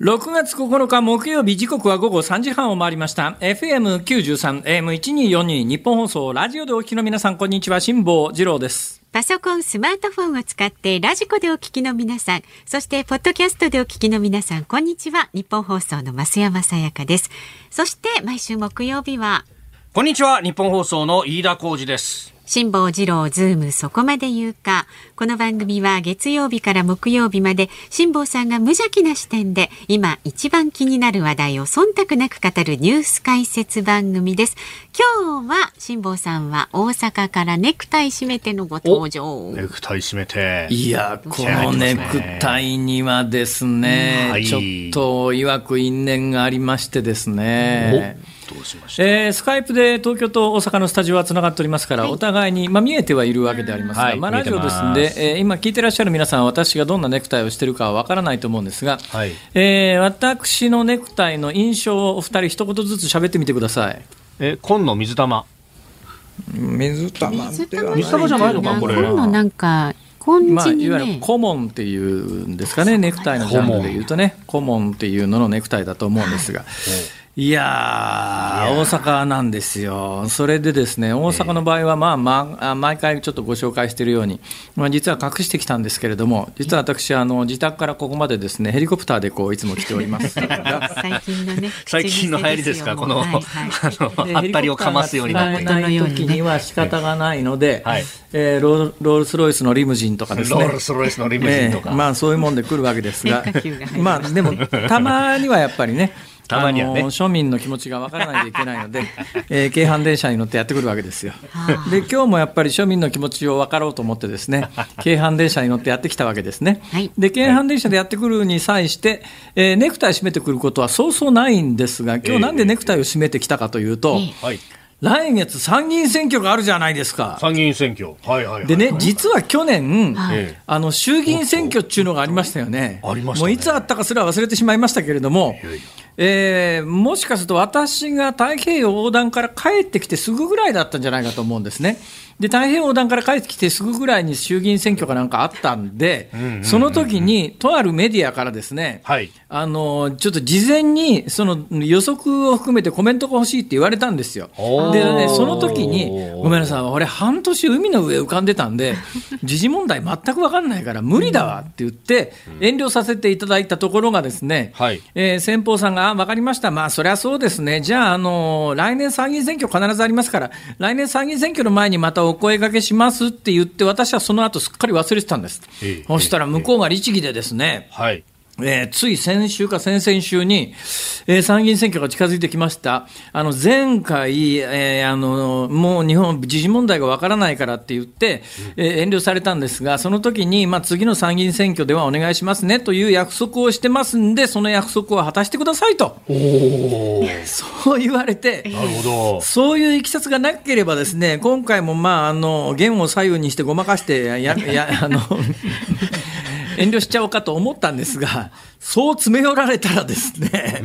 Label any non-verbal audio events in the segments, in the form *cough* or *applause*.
6月9日木曜日時刻は午後3時半を回りました。FM93、AM1242 ニッポン放送ラジオでお聞きの皆さん、こんにちは。辛坊治郎です。パソコン、スマートフォンを使ってラジコでお聞きの皆さん、そしてポッドキャストでお聞きの皆さん、こんにちは。ニッポン放送の増山さやかです。そして毎週木曜日は、こんにちは。ニッポン放送の飯田浩司です。辛坊治郎ズームそこまで言うか。この番組は月曜日から木曜日まで辛坊さんが無邪気な視点で今一番気になる話題を忖度なく語るニュース解説番組です。今日は辛坊さんは大阪からネクタイ締めてのご登場。ネクタイ締めて。いや、このネクタイにはですね、はい、ちょっと曰く因縁がありましてですね。どうしました、えー、スカイプで東京と大阪のスタジオはつながっておりますから、はい、お互いに、まあ、見えてはいるわけでありますが、はい、まあ、ラジオですんで、えー、今聞いてらっしゃる皆さん、私がどんなネクタイをしているかはわからないと思うんですが、はい、えー、私のネクタイの印象をお二人、一言ずつ喋ってみてください。え紺の水玉。水玉水玉じゃないのかこれ。紺のなんかまあ、いわゆる顧問っていうんですかね、ネクタイのジャンルでいうとね、顧問っていうののネクタイだと思うんですが、いやー、大阪なんですよ、それでですね、大阪の場合は、まあ、まあ、毎回ちょっとご紹介しているように、まあ、実は隠してきたんですけれども、実は私、あの自宅からここまでですね、ヘリコプターでこういつも来ております。*laughs* 最近のね、*laughs* 最近の流行りですか、この、はいはい、*laughs* あの、あったりをかますようになって。ない時には仕方がないので、はい、えー、ロロールスロイスのリムジンとかですね、ロールスロイスのリムジンとか、えー、まあ、そういうもんで来るわけですが、まあ、でも、たまにはやっぱりね、たまにはね、庶民の気持ちがわからないといけないので、*laughs* えー、京阪電車に乗ってやってくるわけですよ。で今日もやっぱり庶民の気持ちを分かろうと思ってですね *laughs* 京阪電車に乗ってやってきたわけですね。はい、で京阪電車でやってくるに際して、えー、ネクタイ締めてくることはそうそうないんですが今日なんでネクタイを締めてきたかというと、えーはい。来月参議院選挙があるじゃないですか。参議院選挙。はいはい、はい、でね、実は去年、はい、あの衆議院選挙っていうのがありましたよね。ありました、ね、もういつあったかすら忘れてしまいましたけれども、いやいやえー、もしかすると私が太平洋横断から帰ってきてすぐぐらいだったんじゃないかと思うんですね。で太平洋横断から帰ってきてすぐぐらいに衆議院選挙かなんかあったんで、その時にとあるメディアからですね、はい、あのちょっと事前にその予測を含めてコメントが欲しいって言われたんですよ。で、ね、その時に、ごめんなさい、俺、半年海の上浮かんでたんで、*laughs* 時事問題全く分かんないから無理だわって言って、遠慮させていただいたところがですね、はい、えー、先方さんが、あ、分かりました、まあ、そりゃそうですね、じゃあ、あの来年参議院選挙必ずありますから、来年参議院選挙の前にまたお声がけしますって言って、私はその後すっかり忘れてたんです。そしたら向こうが律儀でですね、はいえー、つい先週か先々週に、えー、参議院選挙が近づいてきました。あの、前回、えー、あの、もう日本、時事問題がわからないからって言って、えー、遠慮されたんですが、その時に、まあ、次の参議院選挙ではお願いしますねという約束をしてますんで、その約束を果たしてくださいと。そう言われて、なるほど。そういういきさつがなければですね、今回も、まあ、あの、弦を左右にしてごまかして、や、や、あの、遠慮しちゃおうかと思ったんですが、そう詰め寄られたらですね、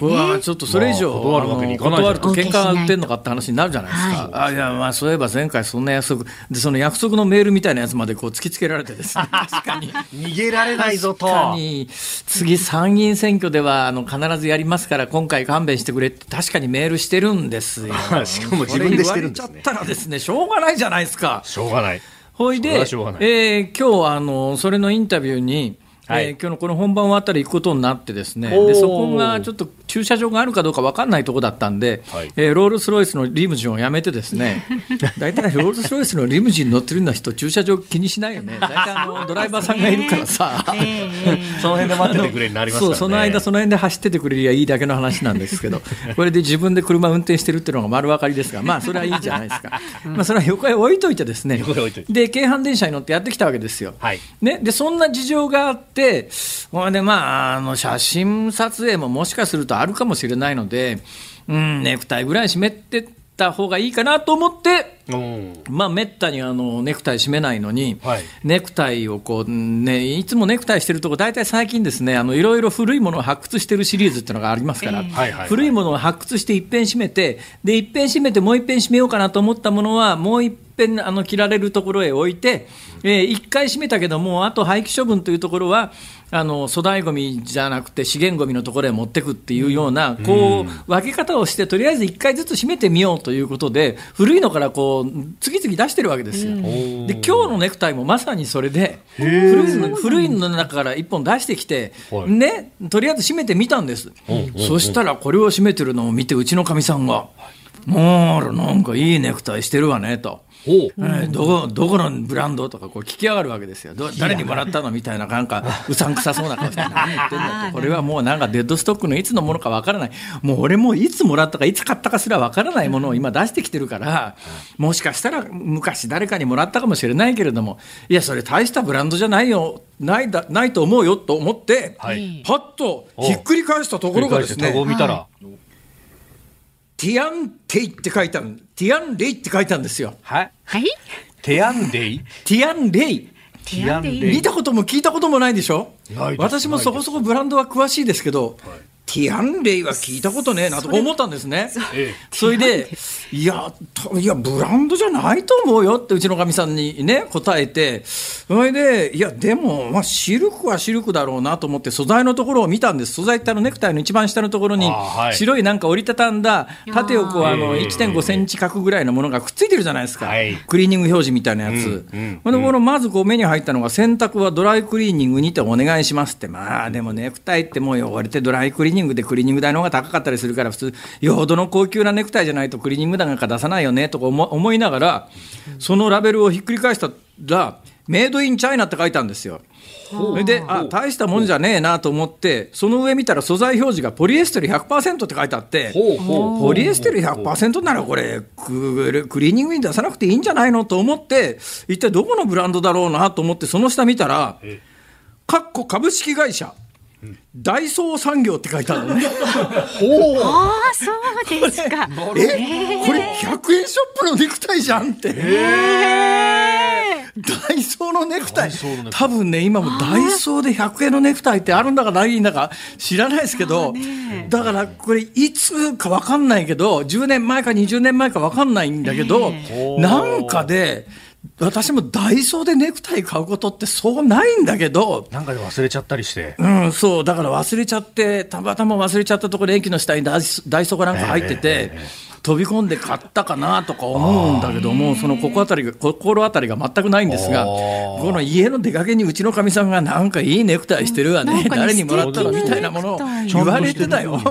これはちょっとそれ以上、断るわけにいかない断ると喧嘩が売ってんのかって話になるじゃないですか。はい、あいやまあそういえば前回そんな約束でその約束のメールみたいなやつまでこう突きつけられてですね *laughs* 確かに逃げられないぞと。確かに次参議院選挙ではあの必ずやりますから今回勘弁してくれって確かにメールしてるんですよ。*laughs* しかも自分でしてるんですね。ちゃったらですねしょうがないじゃないですか。しょうがない。ほいで、えー、今日あのそれのインタビューにはい、えー、今日のこの本番終わったら行くことになってですねでそこがちょっと駐車場があるかどうか分かんないところだったんで、はい、えー、ロールス・ロイスのリムジンをやめてですね。*laughs* 大体ロールス・ロイスのリムジン乗ってるような人駐車場気にしないよね。大体あのドライバーさんがいるからさ、その辺で待っててくれになります、ね、そうその間その辺で走っててくれりゃいいだけの話なんですけど *laughs* これで自分で車運転してるっていうのが丸分かりですがまあそれはいいじゃないですか、*laughs* まあそれは横へ置いといてですね。で京阪電車に乗ってやってきたわけですよ、はい、ね、でそんな事情があってほんで、まあ、あの写真撮影ももしかするとあるかもしれないので、うん、ネクタイぐらい湿ってった方がいいかなと思って、まあ、めったにあのネクタイ締めないのに、はい、ネクタイをこう、ね、いつもネクタイしてるとこ、大体最近ですね、あのいろいろ古いものを発掘してるシリーズっていうのがありますから、えー、古いものを発掘していっぺん締めて、で、いっぺん締めてもういっぺん締めようかなと思ったものは、もういっぺんあの着られるところへ置いて、えー、1回閉めたけども、あと廃棄処分というところは、あの粗大ごみじゃなくて資源ごみのところへ持ってくっていうような、こう分け方をして、とりあえず1回ずつ閉めてみようということで、古いのからこう次々出してるわけですよ。で今日のネクタイもまさにそれで、古いの古いの中から1本出してきて、ね、とりあえず閉めてみたんです。そしたらこれを閉めてるのを見て、うちのかみさんが、もうなんかいいネクタイしてるわねと。えー、どこどこのブランドとかこう聞き上がるわけですよ、誰にもらったのみたいな、なんかうさんくさそうな顔して、何言ってんだと、*laughs* これはもうなんかデッドストックのいつのものかわからない、もう俺もいつもらったか、いつ買ったかすらわからないものを今出してきてるから、もしかしたら昔誰かにもらったかもしれないけれども、いや、それ大したブランドじゃないよ、ないだないと思うよと思って、はい、パッとひっくり返したところがですね。ティアンテイって書いたん、ティアンレイって書いたんですよ。はい。ティアンレイ？ティアンレイ。ティアンレイ。見たことも聞いたこともないでしょ？私もそこそこブランドは詳しいですけど、はいティアンレイは聞いたことねえなと思ったんですね。それで、いや、いや、ブランドじゃないと思うよってうちのかみさんにね、答えて、それで、いや、でも、まあ、シルクはシルクだろうなと思って、素材のところを見たんです。素材ってあのネクタイの一番下のところに、白いなんか折りたたんだ、縦をこう、あの、1.5センチ角ぐらいのものがくっついてるじゃないですか。クリーニング表示みたいなやつ。この頃、まずこう目に入ったのが、洗濯はドライクリーニングにてお願いしますって。まあ、でもネクタイってもう汚れてドライクリーニングでクリーニング代の方が高かったりするから、普通、よほどの高級なネクタイじゃないとクリーニング代なんか出さないよねとか思いながら、そのラベルをひっくり返したら、メイドインチャイナって書いたんですよ。それで、あ大したもんじゃねえなと思って、その上見たら素材表示がポリエステル100%って書いてあって、ポリエステル100%ならこれク、クリーニングに出さなくていいんじゃないのと思って、一体どこのブランドだろうなと思って、その下見たら、かっこ株式会社。大創産業って書いてあるのね。ほ *laughs* ああ、そうですか。*laughs* え、これ100円ショップのネクタイじゃんって。ダイソーのネクタイ。多分ね今もダイソーで100円のネクタイってあるんだかないんだか知らないですけど、だからこれいつか分かんないけど10年前か20年前か分かんないんだけど、なんかで私もダイソーでネクタイ買うことってそうないんだけど。なんかで忘れちゃったりして。うん、そう。だから忘れちゃって、たまたま忘れちゃったところで駅の下にダイソーがなんか入ってて、えー飛び込んで買ったかなとか思うんだけども、そのここあたりが、心当たりが全くないんですが、この家の出かけにうちのかみさんがなんかいいネクタイしてるわね、誰にもらったのみたいなものを言われてたよ。*laughs*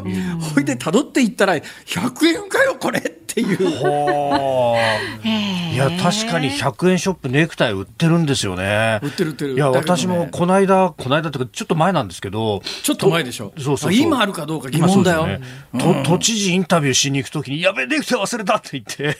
ほいで辿っていったら、100円かよ、これっていう。いや、確かに100円ショップネクタイ売ってるんですよね。売ってる売ってる。いや、私もこの間、この間というか、ちょっと前なんですけど。ちょっと前でしょ。そうそう今あるかどうか疑問だよ。都知事インタビューしに行くときに、やべネクタイ忘れたって言って、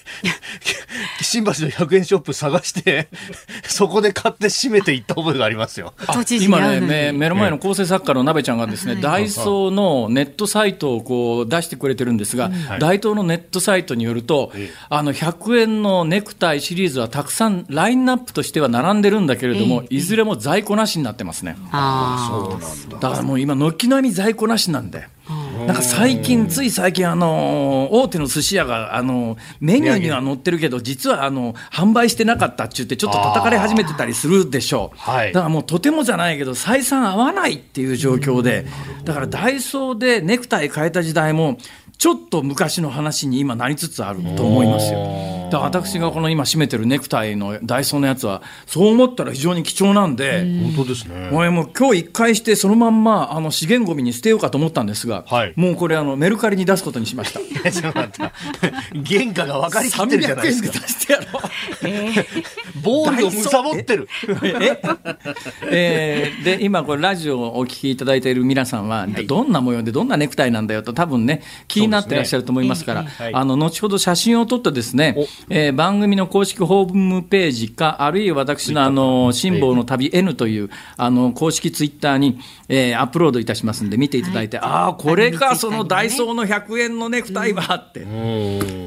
*laughs* 新橋の100円ショップ探して、*laughs* そこで買って閉めていった覚えがありますよ。今ね目、の前の構成作家の鍋ちゃんがですね、ダイソーのネットサイトをこう出してくれてるんですが、大東のネットサイトによると、あの100円のネクタイシリーズはたくさんラインナップとしては並んでるんだけれども、いずれも在庫なしになってますね。あそうだ。からもう今、軒並み在庫なしなんで。なんか最近、つい最近、あの大手の寿司屋があのメニューには載ってるけど、実はあの販売してなかったって言って、ちょっと叩かれ始めてたりするでしょう、だからもうとてもじゃないけど、採算合わないっていう状況で、だからダイソーでネクタイ変えた時代も、ちょっと昔の話に今なりつつあると思いますよ。だから私がこの今締めてるネクタイのダイソーのやつは、そう思ったら非常に貴重なんで、本当ですね。俺もう今日一回してそのまんまあの資源ゴミに捨てようかと思ったんですが、はい、もうこれあのメルカリに出すことにしました。*laughs* 原価が分かりきってるじゃないですか。出してやろう。えー、ボールを貪ってる。え？*laughs* ー、で今これラジオをお聞きいただいている皆さんは、どんな模様でどんなネクタイなんだよと多分ね気になってらっしゃると思いますから、あの後ほど写真を撮ってですね、えー、番組の公式ホームページか、あるいは私のあの辛抱の旅 N というあの公式ツイッターに、えー、アップロードいたしますんで、見ていただいて、はい、ああ、これか、そのダイソーの100円のネクタイはって。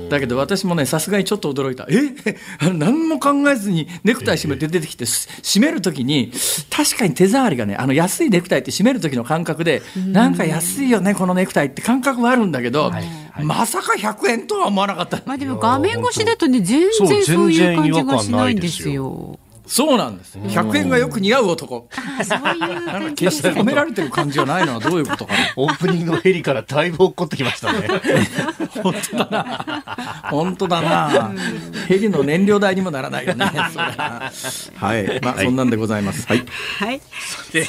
だけど私もね、さすがにちょっと驚いた。え？*laughs* 何も考えずにネクタイ締めて出てきて、締めるときに、確かに手触りがね、あの安いネクタイって締める時の感覚で、なんか安いよね、このネクタイって感覚はあるんだけど、まさか100円とは思わなかった。まあでも画面越しだとね、全然そういう感じがしないんですよ。そうなんです。100円がよく似合う男。そういう決して褒められてる感じはないのはどういうことかな。*laughs* オープニングのヘリからだいぶ落っこってきましたね。*laughs* 本当だな。本当だな。ヘリの燃料代にもならないよね。はい。まあ、そんなんでございます。はい。はい。で、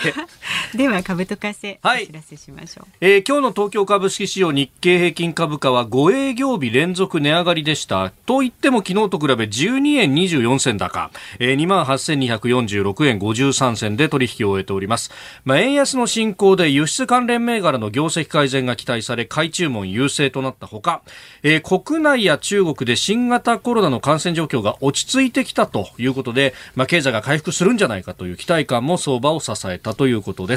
*laughs* では株と為替、お知らせしましょう。えー、今日の東京株式市場日経平均株価は5営業日連続値上がりでした。と言っても昨日と比べ12円24銭高。えー、2万8246円53銭で取引を終えております。まあ、円安の進行で輸出関連銘柄の業績改善が期待され、買い注文優勢となったほか、えー、国内や中国で新型コロナの感染状況が落ち着いてきたということで、まあ、経済が回復するんじゃないかという期待感も相場を支えたということです。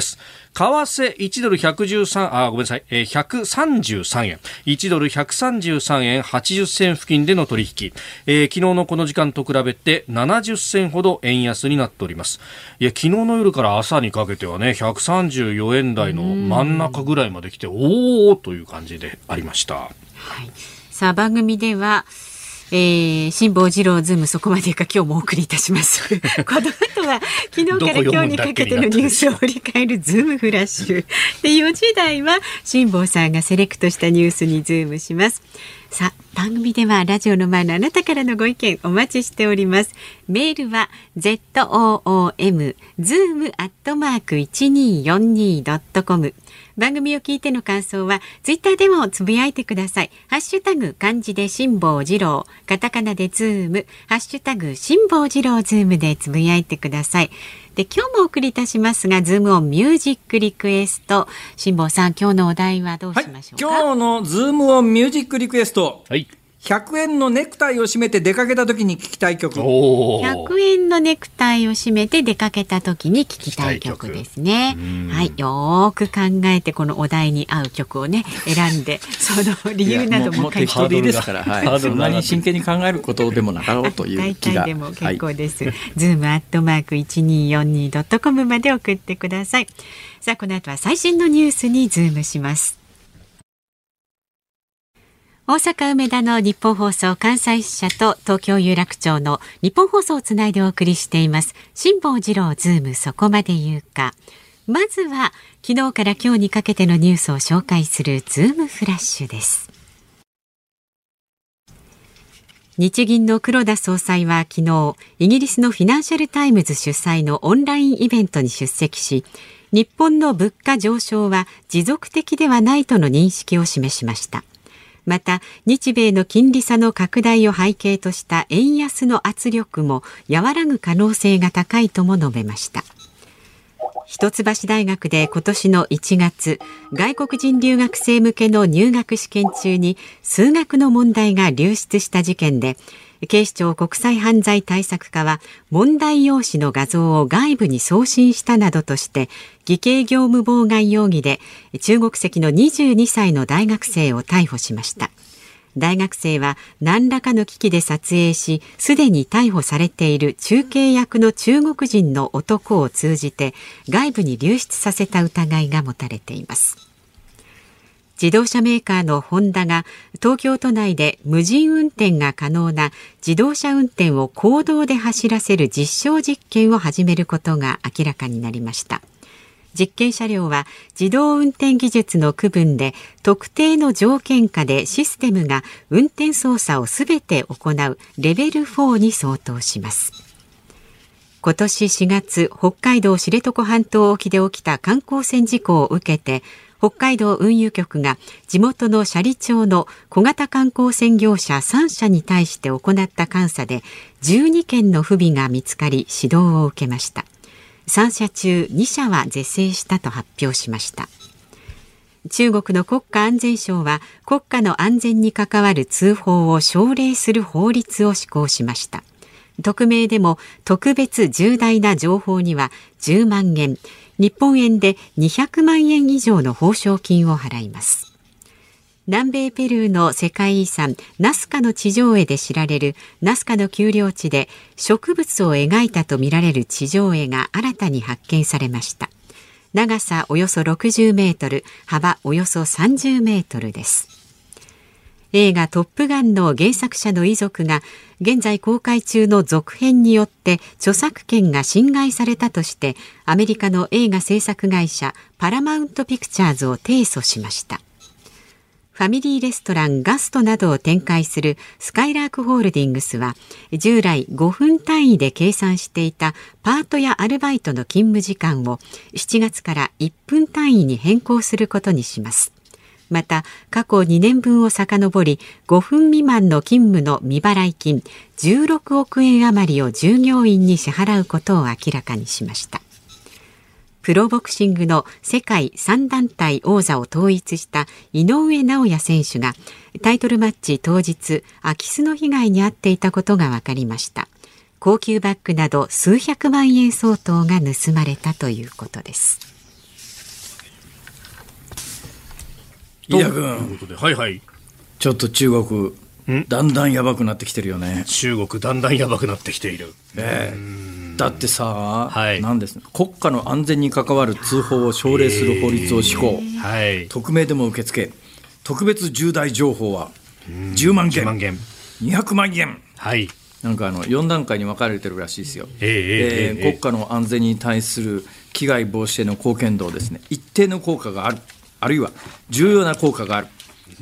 為替1ドル113、あ、ごめんなさい、えー、133円。1ドル133円80銭付近での取引。えー、昨日のこの時間と比べて70銭ほど円安になっております。いや、昨日の夜から朝にかけてはね、134円台の真ん中ぐらいまで来て、おおという感じでありました。はい、さあ、番組では、えー、辛坊治郎ズームそこまでか今日もお送りいたします。*laughs* この後は昨日から今日にかけてのニュースを振り返るズームフラッシュ。で、4時台は辛坊さんがセレクトしたニュースにズームします。さあ、番組ではラジオの前のあなたからのご意見お待ちしております。メールは zoom zoom アットマーク 1242.com 番組を聞いての感想はツイッターでもつぶやいてください。ハッシュタグ漢字で辛坊治郎、カタカナでズーム、ハッシュタグ辛坊治郎ズームでつぶやいてください。で今日もお送りいたしますがズームオンミュージックリクエスト。辛坊さん今日のお題はどうしましょうか、はい、今日のズームオンミュージックリクエスト、はい100円のネクタイを締めて出かけた時に聞きたい曲。100円のネクタイを締めて出かけた時に聞きたい曲ですね。はい、よく考えてこのお題に合う曲をね選んで、*laughs* その理由なども書いていですから、はい、そんなに真剣に考えることでもなかろうという気が。大体でも結構です。はい、ズームアットマーク一二四二ドットコムまで送ってください。さあこの後は最新のニュースにズームします。大阪梅田のニッポン放送関西支社と東京有楽町のニッポン放送をつないでお送りしています。辛坊治郎ズームそこまで言うか。まずは昨日から今日にかけてのニュースを紹介するズームフラッシュです。日銀の黒田総裁は昨日イギリスのフィナンシャルタイムズ主催のオンラインイベントに出席し日本の物価上昇は持続的ではないとの認識を示しました。また日米の金利差の拡大を背景とした円安の圧力も和らぐ可能性が高いとも述べました。一橋大学で今年の1月外国人留学生向けの入学試験中に数学の問題が流出した事件で警視庁国際犯罪対策課は問題用紙の画像を外部に送信したなどとして偽計業務妨害容疑で中国籍の22歳の大学生を逮捕しました。大学生は何らかの機器で撮影しすでに逮捕されている中継役の中国人の男を通じて外部に流出させた疑いが持たれています。自動車メーカーのホンダが東京都内で無人運転が可能な自動車運転を公道で走らせる実証実験を始めることが明らかになりました。実験車両は自動運転技術の区分で特定の条件下でシステムが運転操作をすべて行うレベル4に相当します。今年4月北海道知床半島沖で起きた観光船事故を受けて北海道運輸局が地元の斜里町の小型観光船業者3社に対して行った監査で12件の不備が見つかり指導を受けました。3社中2社は是正したと発表しました。中国の国家安全省は国家の安全に関わる通報を奨励する法律を施行しました。匿名でも特別重大な情報には10万円日本円で200万円以上の報奨金を払います。南米ペルーの世界遺産ナスカの地上絵で知られるナスカの丘陵地で植物を描いたとみられる地上絵が新たに発見されました。長さおよそ60メートル幅およそ30メートルです。映画トップガンの原作者の遺族が現在公開中の続編によって著作権が侵害されたとしてアメリカの映画制作会社パラマウントピクチャーズを提訴しました。ファミリーレストランガストなどを展開するスカイラークホールディングスは従来5分単位で計算していたパートやアルバイトの勤務時間を7月から1分単位に変更することにします。また過去2年分を遡り5分未満の勤務の未払い金16億円余りを従業員に支払うことを明らかにしました。プロボクシングの世界3団体王座を統一した井上尚弥選手がタイトルマッチ当日空き巣の被害に遭っていたことが分かりました。高級バッグなど数百万円相当が盗まれたということです。飯田君はいはい。ちょっと中国だんだんやばくなってきてるよね。中国だんだんやばくなってきている。え。えだってさ、はい。なんです国家の安全に関わる通報を奨励する法律を施行、はい。匿名でも受け付け。特別重大情報は10万件。10万件。200万円はい。なんかあの4段階に分かれてるらしいですよ、ええええええ国家の安全に対する危害防止への貢献度をですね。一定の効果があるあるいは重要な効果がある。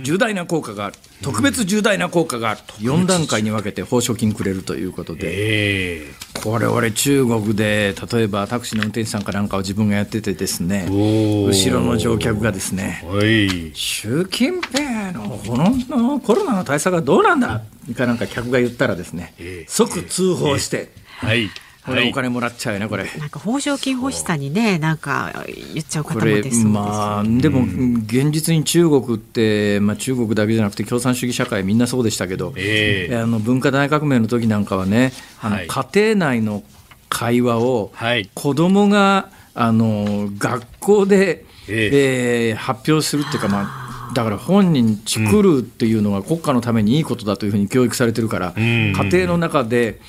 重大な効果がある。特別重大な効果がある。と4段階に分けて報奨金くれるということで。ええ。これ俺中国で例えばタクシーの運転手さんかなんかを自分がやっててですね。後ろの乗客がですね。はい。習近平のこのコロナの対策はどうなんだ？かなんか客が言ったらですね。ええ。即通報して。はいこれお金もらっちゃうよねこれ。なんか報奨金欲しさにねなんか言っちゃう方もでまあでも現実に中国って、まあ、中国だけじゃなくて共産主義社会みんなそうでしたけど、ええ。あの文化大革命の時なんかはねあのはい。家庭内の会話をはい。子供があの学校で、ええ。ー発表するっていうか、まあ、だから本人作るっていうのが国家のためにいいことだというふうに教育されてるから、ん。家庭の中で、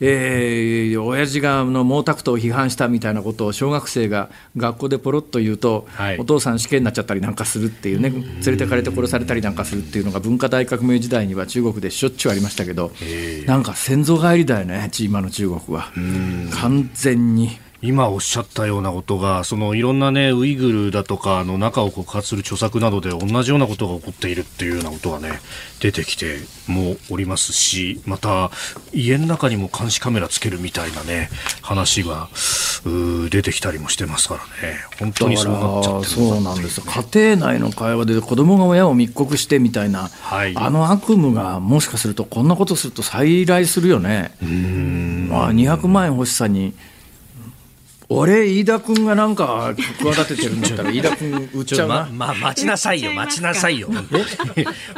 えー、親父があの毛沢東を批判したみたいなことを小学生が学校でポロッと言うと、はい。お父さん死刑になっちゃったりなんかするっていうね連れてかれて殺されたりなんかするっていうのが文化大革命時代には中国でしょっちゅうありましたけど、なんか先祖返りだよね今の中国は。完全に。今おっしゃったようなことがそのいろんなねウイグルだとかの中を告発する著作などで同じようなことが起こっているっていうようなことがね出てきてもおりますしまた家の中にも監視カメラつけるみたいなね話が出てきたりもしてますからね。本当にそうなっちゃってるそうなんですよ。家庭内の会話で子供が親を密告してみたいな、はい。あの悪夢がもしかするとこんなことすると再来するよね。まあ、200万円欲しさに俺飯田君がなんか企ててるんだったら飯田君売っちゃうな。ま、ま、待ちなさいよ、待ちなさいよ。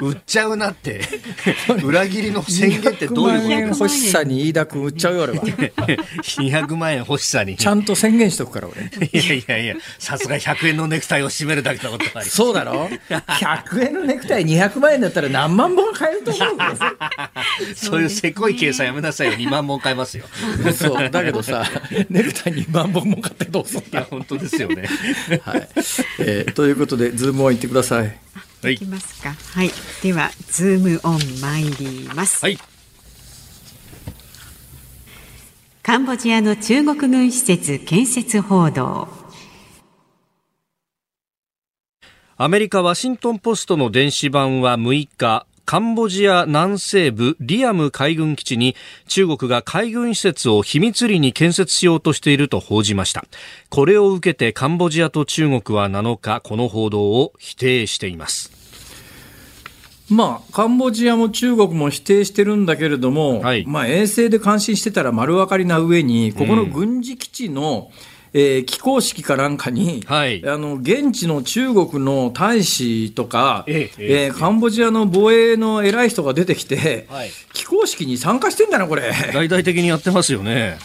売っちゃうなって。裏切りの宣言ってどう200万円いうこと欲しさに飯田君売っちゃうよ俺は。200万円欲しさに。ちゃんと宣言しとくから俺。いやいやいや、さすが100円のネクタイを締めるだけのことがありそうだろ ?100 円のネクタイ200万円だったら何万本買えると思うよ。*laughs* そういうせこい計算やめなさいよ。2万本買えますよ。そうだけどさネクタイ2万本も買ってどうすんいや、だ、本当ですよね。*laughs* はい。えーということでズームを言ってください。はい。いきますか。はい。ではズームオン参ります、はい。カンボジアの中国軍施設建設報道。アメリカワシントンポストの電子版は6日、カンボジア南西部リアム海軍基地に中国が海軍施設を秘密裏に建設しようとしていると報じました。これを受けてカンボジアと中国は7日、この報道を否定しています。まあカンボジアも中国も否定してるんだけれども、はいまあ、衛星で監視してたら丸分かりな上にここの軍事基地の、えー起工式かなんかに、はいあの現地の中国の大使とか、ええええーカンボジアの防衛の偉い人が出てきて、はい起工式に参加してんだな、これ。大々的にやってますよね。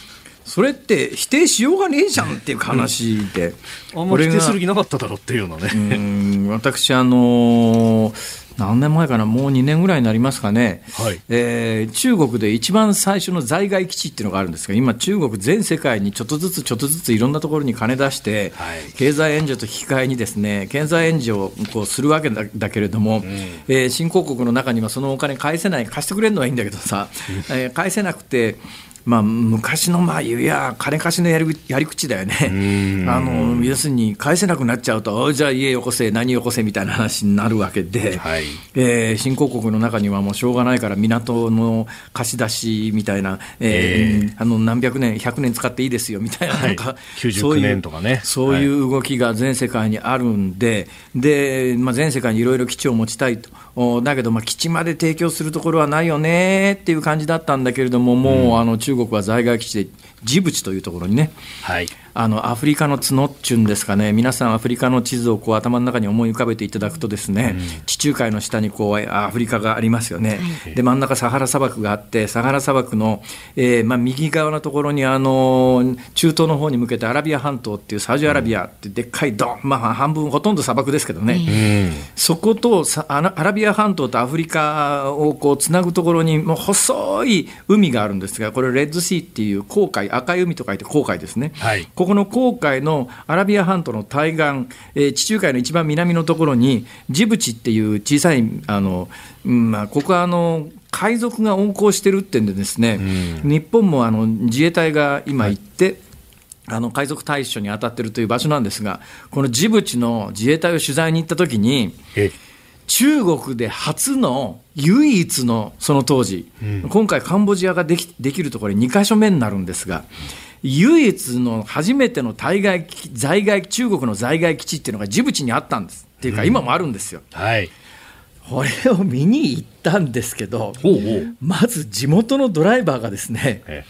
それって否定しようがねえじゃんっていう話で、あんま否定する気なかっただろうっていうようなね。うん私、あのー何年前かな、もう2年ぐらいになりますかね、はい。えー中国で一番最初の在外基地っていうのがあるんですが、今、中国全世界にちょっとずつちょっとずついろんなところに金出して、はい。経済援助と引き換えにですね経済援助をこうするわけだだけれども、えー新興国の中にはそのお金返せない、貸してくれるのはいいんだけどさ、*laughs* えー返せなくて、まあ、昔のまあ言うや金貸しのやりやり口だよね、あの要するに返せなくなっちゃうと、おじゃあ家よこせ、何よこせみたいな話になるわけで、はい。えー新興国の中にはもうしょうがないから、港の貸し出しみたいな、えーあの何百年、100年使っていいですよみたいな、はい。なんか99そういう年とかね。そういう動きが全世界にあるんで、でまあ、全世界にいろいろ基地を持ちたいと、おだけど、まあ、基地まで提供するところはないよねっていう感じだったんだけれども、もう、あの中国は在外基地で、ジブチというところにね、はい。あのアフリカの角っちゅうんですかね、皆さん、アフリカの地図をこう頭の中に思い浮かべていただくと、ですね、地中海の下にこうアフリカがありますよね、で真ん中、サハラ砂漠があって、サハラ砂漠の、えーまあ、右側のところにあの中東の方に向けてアラビア半島っていうサウジアラビアってでっかいドン、まあ、半分、ほとんど砂漠ですけどね。そことさアラアラビア半島とアフリカをこうつなぐところにもう細い海があるんですがこれレッドシーっていう紅海赤い海と書いて紅海ですね、はい。ここの紅海のアラビア半島の対岸、えー地中海の一番南のところにジブチっていう小さいあの、うんまあ、ここはあの海賊が横行してるってんでですね、日本もあの自衛隊が今行って、あの海賊対処に当たってるという場所なんですが、このジブチの自衛隊を取材に行ったときに、え中国で初の唯一のその当時、今回、カンボジアができできるところ2か所目になるんですが、唯一の初めての対外基在外中国の在外基地っていうのがジブチにあったんです。っていうか、今もあるんですよ。はい。これを見に行ったんですけど。まず地元のドライバーがですね、え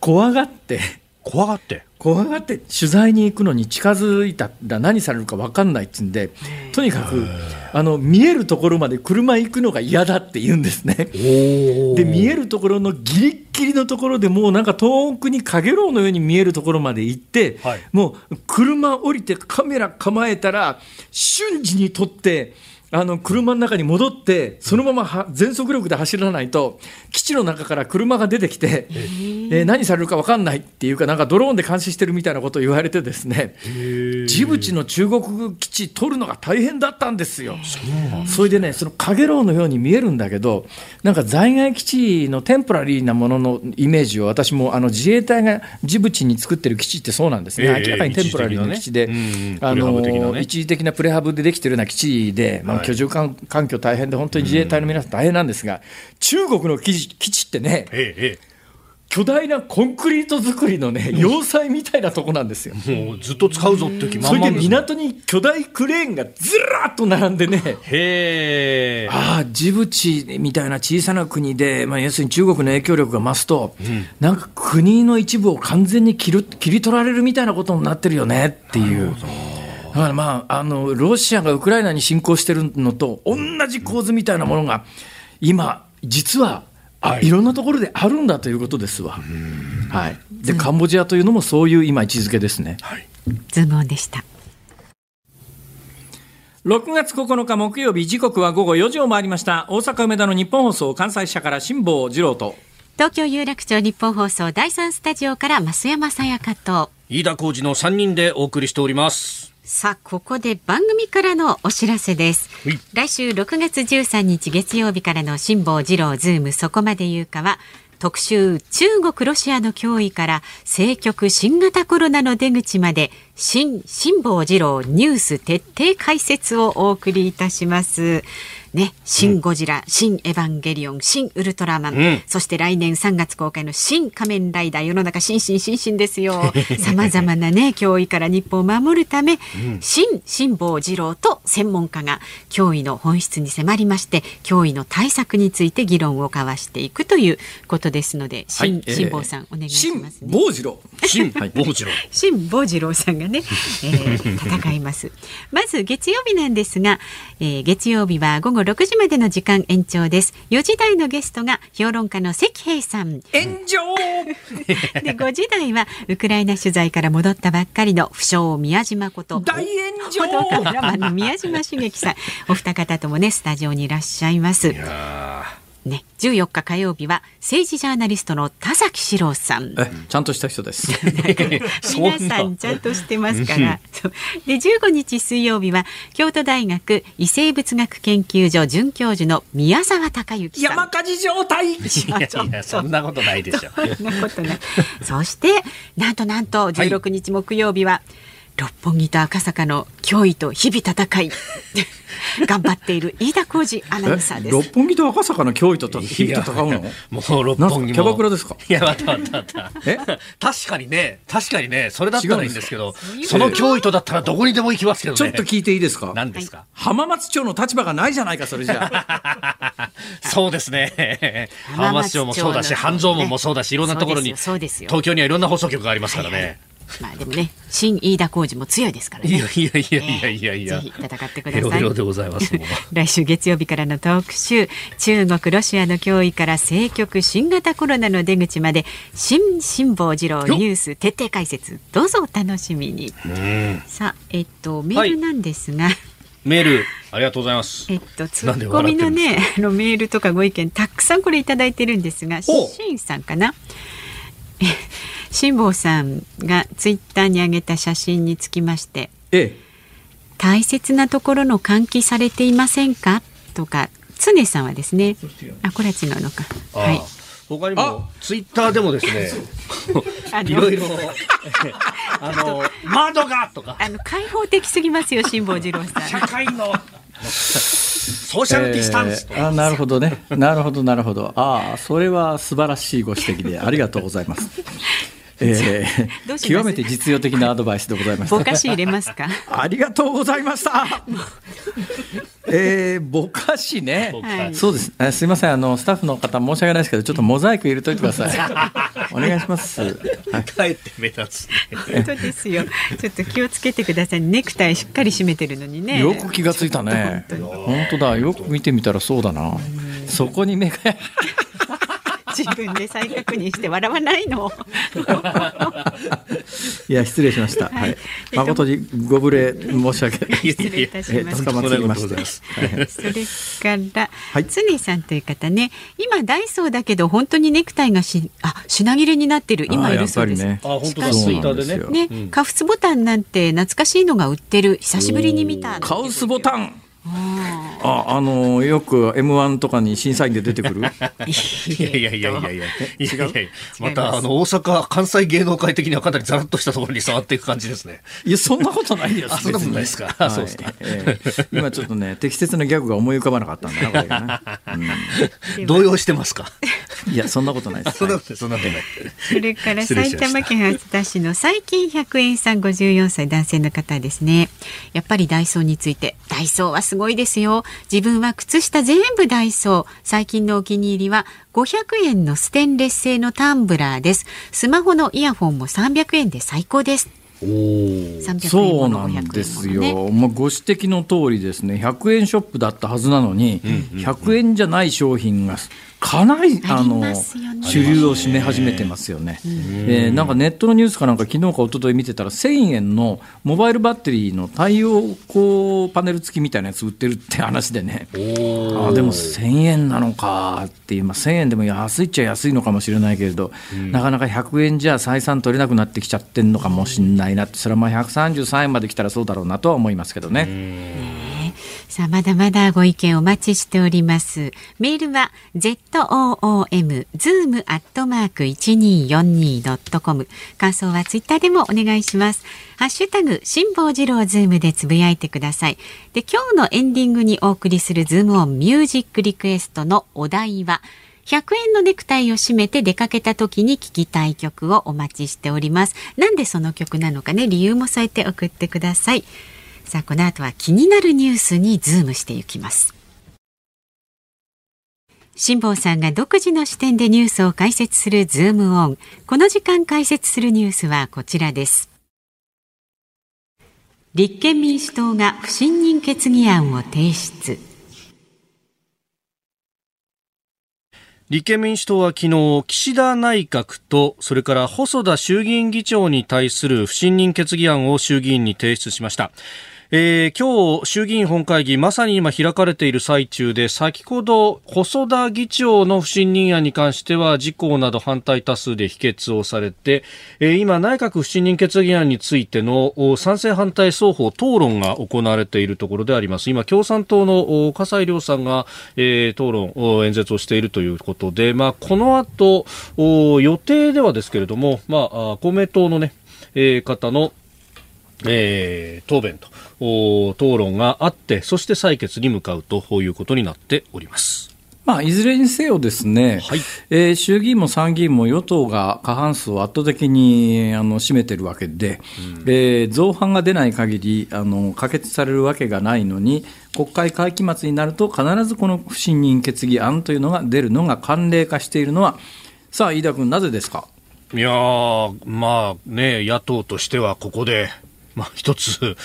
怖がって、怖がって？怖がって取材に行くのに近づいたら何されるか分かんないって言うんで、とにかくあの見えるところまで車行くのが嫌だって言うんですね。で見えるところのギリッギリのところでもうなんか遠くにかげろうのように見えるところまで行って、はい。もう車降りてカメラ構えたら瞬時に撮ってあの車の中に戻ってそのままは全速力で走らないと基地の中から車が出てきて、えー。何されるか分かんないっていうかなんかドローンで監視してるみたいなことを言われてですねジブチの中国基地取るのが大変だったんですよ。それでね、そのかげろうのように見えるんだけど、なんか在外基地のテンポラリーなもののイメージを、私もあの自衛隊がジブチに作ってる基地ってそうなんですね、ええ明らかにテンポラリーな基地で、あ一時的なプレハブ的な。のね一時的なプレハブでできてるような基地で、まあ、はい居住環環境大変で、本当に自衛隊の皆さん大変なんですが、中国の基地基地ってね、ええ巨大なコンクリート作りのね、要塞みたいなとこなんですよ。ええ。もうずっと使うぞって気それで。港に巨大クレーンがずらっと並んでね、へえ。ああ、ジブチみたいな小さな国で、まあ、要するに中国の影響力が増すと、なんか国の一部を完全に切る切り取られるみたいなことになってるよねっていう。だからまあ、あの、ロシアがウクライナに侵攻してるのと同じ構図みたいなものが、今、実は、あはいいろんなところであるんだということですわ。はい。で、カンボジアというのもそういう今位置づけですね。ズームオンでした。6月9日木曜日時刻は午後4時を回りました大阪梅田の日本放送関西支社から辛坊治郎と東京有楽町日本放送第三スタジオから増山さやかと。飯田浩司の3人でお送りしております。さあ、ここで番組からのお知らせですはい。来週6月13日月曜日からの辛坊治郎ズームそこまで言うかは、特集中国ロシアの脅威から政局新型コロナの出口まで新辛坊治郎ニュース徹底解説をお送りいたします。ね、新ゴジラ、新エヴァンゲリオン、新ウルトラマン、うん。そして来年3月公開の新仮面ライダー、世の中新新新新ですよ。*laughs* 様々なね、脅威から日本を守るため、新辛坊治郎と専門家が脅威の本質に迫りまして、脅威の対策について議論を交わしていくということですので、新、辛坊さん、お願いしますね。辛坊治郎。新。坊治郎。*laughs* 辛坊治郎さんががね、えー、戦います。まず月曜日なんですが、えー、月曜日は午後6時までの時間延長です。4時台のゲストが評論家の関平さん。炎上。で5時台はウクライナ取材から戻ったばっかりの不詳宮島こと大炎上。報道カメラマンの宮島茂樹さん。お二方ともねスタジオにいらっしゃいますね、14日火曜日は政治ジャーナリストの田崎史郎さん。え、ちゃんとした人です。*laughs* 皆さんちゃんとしてますから。で、15日水曜日は京都大学異生物学研究所准教授の宮沢隆之さん。山火事状態。いやいや、そんなことないでしょ。*laughs* そんなことない。そして、なんとなんと16日木曜日は、はい六本木と赤坂の脅威と日々戦い。*laughs* 頑張っている飯田浩二アナウンサーです。六本木と赤坂の脅威と日々戦うの？もう六本木キャバクラですか？いや待った待った。待ったえ？確かにね。確かにね。それだったらいいんですけどその脅威とだったらどこにでも行きますけどね。ちょっと聞いていいですか？何ですか？浜松町の立場がないじゃないかそれじゃ *laughs* そうですね。浜松町もそうだし半蔵門もそうだしいろんなところに。東京にはいろんな放送局がありますからね、まあでもね、新飯田浩二も強いですからね。いやいやいやいやいやいや。ぜひ戦ってください。ヘロでございます。来週月曜日からの特集、中国ロシアの脅威から政局新型コロナの出口まで新辛坊治郎ニュース徹底解説どうぞお楽しみに。さあえっとメールなんですが。はいメールありがとうございます。えっとツッコミのねあのメールとかご意見たくさんこれいただいてるんですが、しんさんかな。*laughs* 辛坊さんがツイッターに上げた写真につきまして、ええ、大切なところの換気されていませんか？とか常さんはですねあこれは違うのか。はい。他にもツイッターでもですねいろいろ *laughs* あの窓がとか。あの開放的すぎますよ辛坊治郎さん。社会の *laughs* ソーシャルディスタンス、えー、あなるほどねなるほどなるほどああそれは素晴らしいご指摘でありがとうございます *laughs* えー、極めて実用的なアドバイスでございました。ぼかし入れますか？ありがとうございました。えー、ぼかしね、はい、そうです。えすみません、あのスタッフの方申し訳ないですけど、ちょっとモザイク入れといてください。*laughs* お願いします。はい、かえって目立つ、本当ですよ。ちょっと気をつけてください。ネクタイしっかり締めてるのにね。よく気がついたね。本当だ。よく見てみたらそうだな。そこに目が。自分で再確認して笑わないの。*laughs* いや失礼しました。はい。誠にご無礼申し訳ない。失礼いたしました。捕まってきました。それから、はい、常さんという方ね、今ダイソーだけど本当にネクタイがしあ品切れになってる今いるそうです。ね、あ本当だツイッターでね。ね、カフスボタンなんて懐かしいのが売ってる久しぶりに見た。カウスボタン。あ、あのよく M1 とかに審査員で出てくる？いやいやいやいやいや。いやいやまたあの大阪関西芸能界的にはかなりざらっとしたところに触っていく感じですね。いやそんなことないです。そんなことないですか？はい、そうですか、えー。今ちょっとね適切なギャグが思い浮かばなかったんだなこれがね。*laughs* うん、動揺してますか？いや *laughs* そんなことないです。そんなことそんなことない。それから埼玉県初田市の最近100円さん54歳男性の方ですね。やっぱりダイソーについてダイソーはすごいですよ。自分は靴下全部ダイソー。最近のお気に入りは500円のステンレス製のタンブラーです。スマホのイヤホンも300円で最高です。そうなんですよ、ね、まあ、ご指摘の通りですね100円ショップだったはずなのに、100円じゃない商品がかなりあの主流を占め始めてますよね。えー、なんかネットのニュースかなんか昨日か一昨日見てたら1000円のモバイルバッテリーの太陽光パネル付きみたいなやつ売ってるって話でね。あでも1000円なのかっていう、まあ、1000円でも安いっちゃ安いのかもしれないけれど、なかなか100円じゃ採算取れなくなってきちゃってんのかもしれないなってそれはまあ133円まで来たらそうだろうなとは思いますけどね。さあ、まだまだご意見お待ちしております。メールは zoom@1242.com 感想はツイッターでもお願いします。ハッシュタグ辛坊治郎ズームでつぶやいてください。で、今日のエンディングにお送りするズームオンミュージックリクエストのお題は100円のネクタイを締めて出かけた時に聴きたい曲をお待ちしております。なんでその曲なのかね、理由も添えて送ってください。さあこの後は気になるニュースにズームしていきます。辛坊さんが独自の視点でニュースを解説するズームオン。この時間解説するニュースはこちらです。立憲民主党が不信任決議案を提出。立憲民主党は昨日、岸田内閣と、それから細田衆議院議長に対する不信任決議案を衆議院に提出しました。えー、今日衆議院本会議まさに今開かれている最中で先ほど細田議長の不信任案に関しては自公など反対多数で否決をされて、えー、今内閣不信任決議案についての賛成反対双方討論が行われているところであります。今共産党の笠井亮さんが、えー、討論演説をしているということで、まあ、この後予定ではですけれども、まあ、公明党のね、えー、方のえー、答弁と討論があってそして採決に向かうということになっております。まあ、いずれにせよですね、はい、えー、衆議院も参議院も与党が過半数を圧倒的にあの占めてるわけで、うん、えー、造反が出ない限りあり可決されるわけがないのに、国会会期末になると必ずこの不信任決議案というのが出るのが慣例化しているのは、さあ、飯田君、なぜですか？いやまあね、野党としてはここでまあ、一つ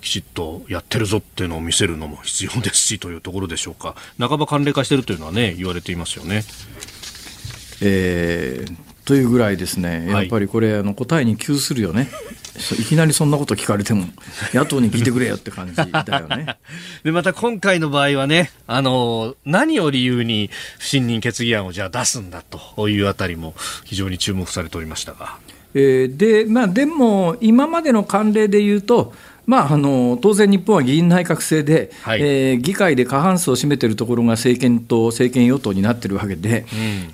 きちっとやってるぞっていうのを見せるのも必要ですしというところでしょうか半ば慣例化しているというのはね言われていますよね。えー、というぐらいですね、やっぱりこれ、あの答えに窮するよね。いきなりそんなこと聞かれても、野党に聞いてくれよって感じだよね。*laughs* で、また今回の場合はね、あの、何を理由に不信任決議案をじゃあ出すんだというあたりも非常に注目されておりましたが。えー、でまあ、でも、今までの慣例でいうと、まあ、あの当然、日本は議院内閣制で、はい、えー、議会で過半数を占めているところが政権と政権与党になってるわけで、うん、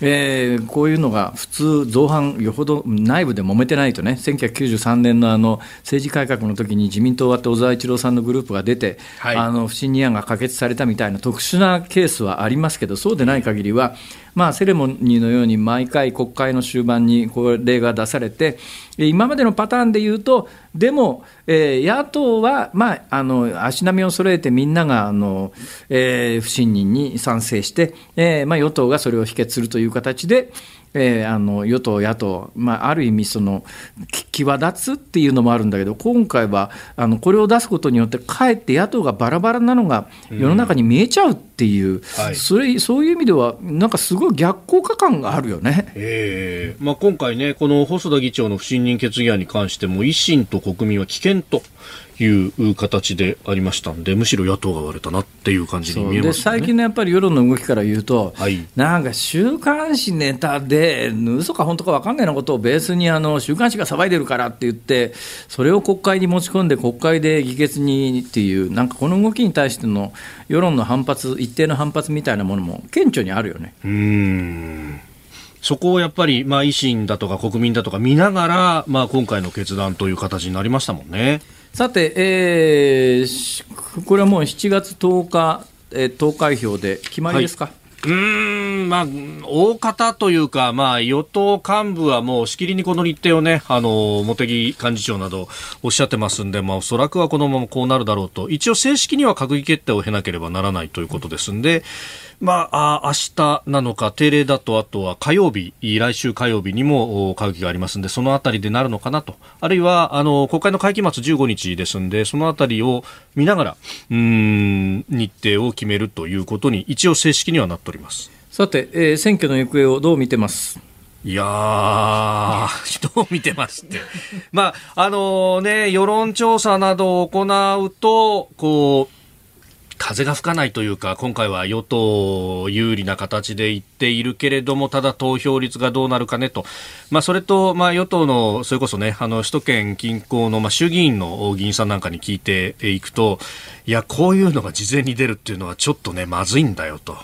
えー、こういうのが普通、造反、よほど内部で揉めてないとね、1993年のあの政治改革の時に自民党は小沢一郎さんのグループが出て、はい、あの不信任案が可決されたみたいな特殊なケースはありますけど、そうでない限りは、まあ、セレモニーのように毎回国会の終盤にこれが出されて、今までのパターンで言うと、でも、えー、野党は、まあ、あの足並みを揃えてみんながあの、えー、不信任に賛成して、えーまあ、与党がそれを否決するという形で、えー、あの与党、野党、まあ、ある意味その、際立つっていうのもあるんだけど、今回はあのこれを出すことによって、かえって野党がバラバラなのが世の中に見えちゃうっていう、うんはい、それそういう意味では、なんかすごい逆効果感があるよね、えーまあ、今回ね、この細田議長の不信任決議案に関しても、維新と国民は危険と。いう形でありましたんで、むしろ野党が割れたなっていう感じに見えます、ね、最近のやっぱり世論の動きから言うと、はい、なんか週刊誌ネタで、嘘か本当か分かんないようなことをベースにあの週刊誌が騒いでるからって言って、それを国会に持ち込んで、国会で議決にっていう、なんかこの動きに対しての世論の反発、一定の反発みたいなものも顕著にあるよね。うんそこをやっぱり、まあ、維新だとか国民だとか見ながら、まあ、今回の決断という形になりましたもんね。さて、えー、これはもう7月10日、えー、投開票で決まりですか、はい。うんまあ、大方というか、まあ、与党幹部はもうしきりにこの日程をね、あの、茂木幹事長などおっしゃってますんで、まあ、おそらくはこのままこうなるだろうと、一応正式には閣議決定を経なければならないということですんで、まあ、明日なのか、定例だと、あとは火曜日、来週火曜日にも会議がありますんで、そのあたりでなるのかなと。あるいは、あの、国会の会期末15日ですんで、そのあたりを見ながら、うん、日程を決めるということに、一応正式にはなっております。さて、えー、選挙の行方をどう見てます？いやー、*laughs* どう見てますって。まあ、あのー、ね、世論調査などを行うと、こう、風が吹かないというか、今回は与党有利な形でいっているけれども、ただ投票率がどうなるかねと。まあ、それと、まあ、与党の、それこそね、あの、首都圏近郊の、まあ、衆議院の議員さんなんかに聞いていくと、いや、こういうのが事前に出るっていうのはちょっとね、まずいんだよと。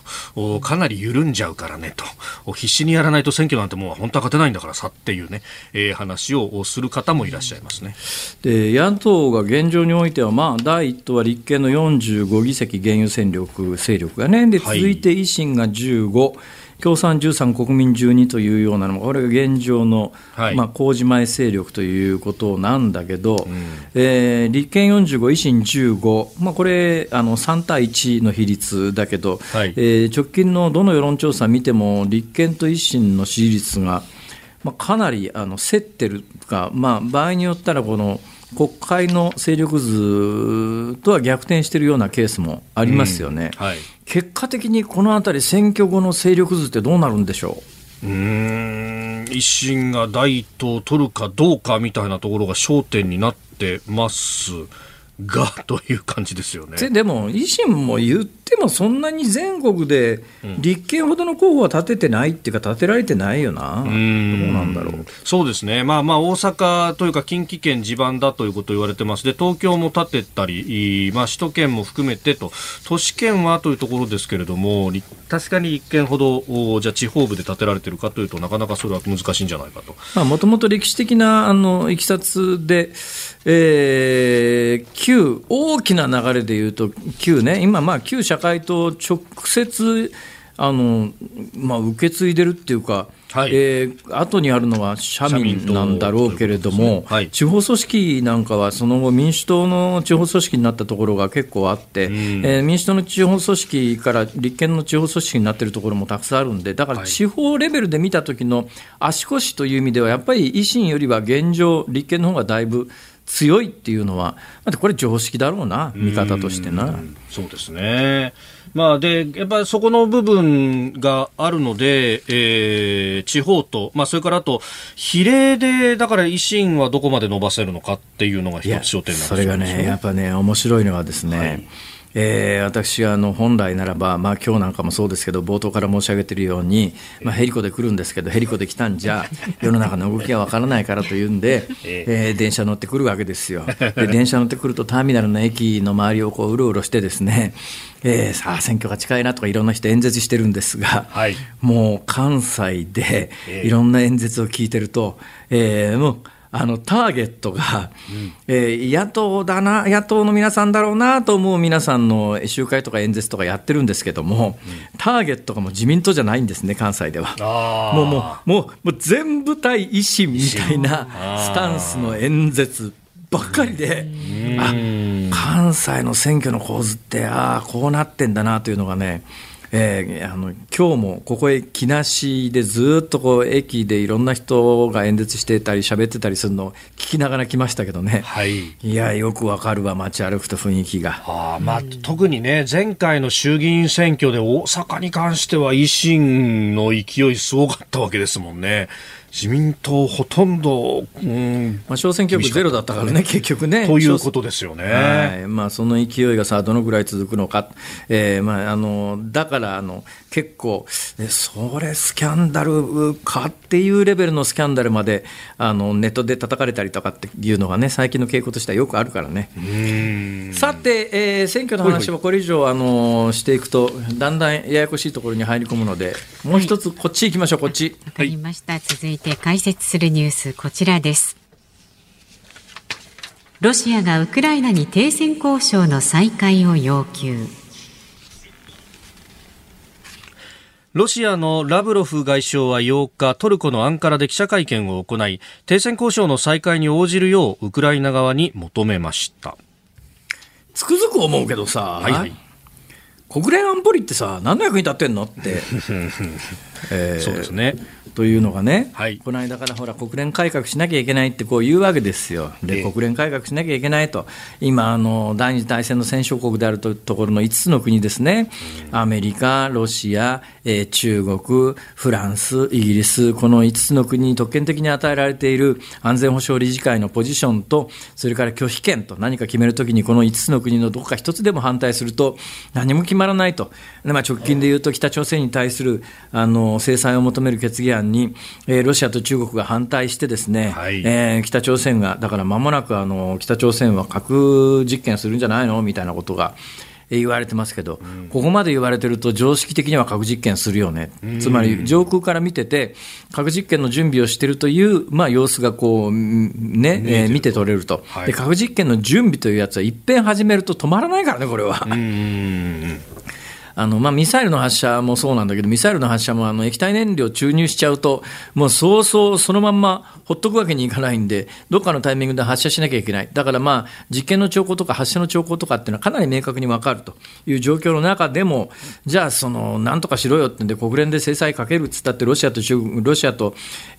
かなり緩んじゃうからねと。必死にやらないと選挙なんてもう本当は勝てないんだからさっていうね、えー、話をする方もいらっしゃいますね。で、野党が現状においては、まあ、第一党は立憲の45議席現有戦力、勢力がね。で、続いて維新が15。はい共産13、国民12というようなのこれが現状の、はい、まあ、公示前勢力ということなんだけど、うん、えー、立憲45、維新15、まあ、これあの3対1の比率だけど、はい、えー、直近のどの世論調査見ても、立憲と維新の支持率が、まあ、かなりあの競ってるか、まあ、場合によったらこの、国会の勢力図とは逆転しているようなケースもありますよね、はい、結果的にこの辺り、選挙後の勢力図ってどうなるんでしょう？うん維新が第一党を取るかどうかみたいなところが焦点になってます。が *laughs* という感じですよね。でも、維新も言っても、そんなに全国で立憲ほどの候補は立ててないっていうか、立てられてないよな、うん、どうなんだろう。そうですね、まあ、まあ大阪というか、近畿圏地盤だということを言われてます、で東京も立てたり、まあ、首都圏も含めてと、都市圏はというところですけれども、確かに立憲ほど、じゃ地方部で建てられているかというとなかなかそれは難しいんじゃないかと。もともと歴史的なあのいきさつで、えー、旧、大きな流れでいうと、旧ね、今、まあ、旧社会党直接、あのまあ、受け継いでるっていうか、はい、えー、後にあるのは社民なんだろうけれども、ね。はい、地方組織なんかはその後、民主党の地方組織になったところが結構あって、うん、えー、民主党の地方組織から立憲の地方組織になっているところもたくさんあるんで、だから地方レベルで見た時の足腰という意味では、やっぱり維新よりは現状、立憲の方がだいぶ強いっていうのは、だってこれ、常識だろうな、見方としてな。そうですね。まあ、で、やっぱりそこの部分があるので、えー、地方と、まあ、それからあと、比例で、だから維新はどこまで伸ばせるのかっていうのが一つ焦点なんですそれがね、やっぱね、面白いのはですね、はいえー、私はあの本来ならば、まあ今日なんかもそうですけど、冒頭から申し上げているように、まあ、ヘリコで来るんですけど、ヘリコで来たんじゃ、世の中の動きがわからないからというんで、*laughs* えー、電車乗ってくるわけですよ。で電車乗ってくると、ターミナルの駅の周りをこううろうろしてですね、えー、さあ選挙が近いなとかいろんな人演説してるんですが、はい、もう関西でいろんな演説を聞いてると、えー、もうあのターゲットが、うん、えー、野党だな、野党の皆さんだろうなと思う皆さんの集会とか演説とかやってるんですけども、うん、ターゲットがもう自民党じゃないんですね、関西では。もうもうもうもう全部対維新みたいなスタンスの演説ばっかりで、あ関西の選挙の構図って、ああ、こうなってんだなというのがね、えー、あの今日もここへ来なしでずっとこう駅でいろんな人が演説してたり喋ってたりするのを聞きながら来ましたけどね、はい、いやよくわかるわ街歩くと雰囲気が、あまあ、特にね前回の衆議院選挙で大阪に関しては維新の勢いすごかったわけですもんね。自民党ほとんど、うん、まあ、小選挙区ゼロだったからね、結局ね。ということですよね。はいまあ、その勢いがさあ、どのぐらい続くのか、えーまあ、あのだからあの結構、それスキャンダルかっていうレベルのスキャンダルまであのネットで叩かれたりとかっていうのがね、最近の傾向としてはよくあるからね。さて、えー、選挙の話をこれ以上あのしていくと、だんだんややこしいところに入り込むので、もう一つ、こっち行きましょう、こっち。わかりました。続いてて解説するニュースこちらです。ロシアがウクライナに停戦交渉の再開を要求。ロシアのラブロフ外相は8日トルコのアンカラで記者会見を行い停戦交渉の再開に応じるようウクライナ側に求めました。つくづく思うけどさ、はいはい、国連安保理ってさ何の役に立ってんのって、*laughs* えー、そうですねというのがね、はい、この間からほら、国連改革しなきゃいけないってこう言うわけですよ、で国連改革しなきゃいけないと、今、あの第二次大戦の戦勝国であるとところの5つの国ですね、アメリカ、ロシア、えー、中国、フランス、イギリス、この5つの国に特権的に与えられている安全保障理事会のポジションと、それから拒否権と、何か決めるときに、この5つの国のどこか1つでも反対すると、何も決まらないと、まあ、直近でいうと、北朝鮮に対するあの制裁を求める決議案に、えー、ロシアと中国が反対してですね、はい、えー、北朝鮮が、だから間もなくあの北朝鮮は核実験するんじゃないの？みたいなことが。言われてますけど、うん、ここまで言われてると、常識的には核実験するよね、つまり上空から見てて、核実験の準備をしているという、まあ、様子がこう、ね、えー、見て取れると、はい、で、核実験の準備というやつは、いっぺん始めると止まらないからね、これは。あのまあ、ミサイルの発射もそうなんだけど、ミサイルの発射もあの液体燃料注入しちゃうと、もうそうそうそのまんまほっとくわけにいかないんで、どっかのタイミングで発射しなきゃいけない、だからまあ、実験の兆候とか発射の兆候とかっていうのはかなり明確に分かると。いう状況の中でも、じゃあ、そのなんとかしろよってんで、国連で制裁かけるっつったって、ロシアと中ロシアと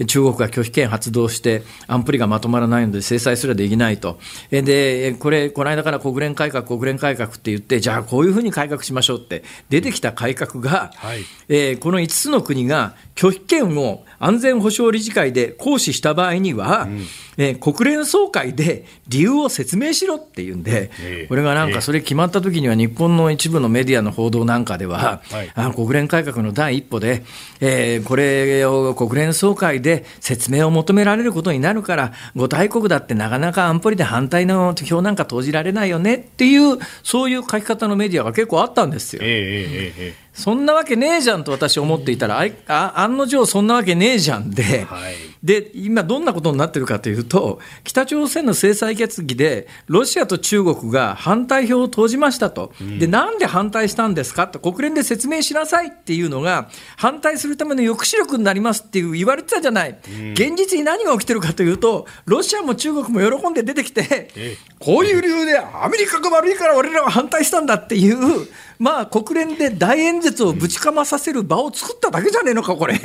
中国が拒否権発動して、安保理がまとまらないので、制裁すらできないと。で、これ、この間から国連改革、国連改革って言って、じゃあこういうふうに改革しましょうって、出てきた改革が、はい、えー、この5つの国が拒否権を安全保障理事会で行使した場合には、うん、えー、国連総会で理由を説明しろっていうんで、えー、これがなんかそれ決まった時には日本の一部のメディアの報道なんかでは、はい、あ国連改革の第一歩で、えー、これを国連総会で説明を求められることになるから、5大国だってなかなか安保理で反対の票なんか投じられないよねっていう、そういう書き方のメディアが結構あったんですよ。えーえーえーそんなわけねえじゃんと私思っていたら、ああ案の定そんなわけねえじゃんで、はい、で、今どんなことになってるかというと、北朝鮮の制裁決議で、ロシアと中国が反対票を投じましたと。で、なんで反対したんですかと、国連で説明しなさいっていうのが、反対するための抑止力になりますっていう言われてたじゃない。現実に何が起きてるかというと、ロシアも中国も喜んで出てきて、こういう理由でアメリカが悪いから俺らは反対したんだっていう、まあ、国連で大演説をぶちかまさせる場を作っただけじゃねえのか、これ。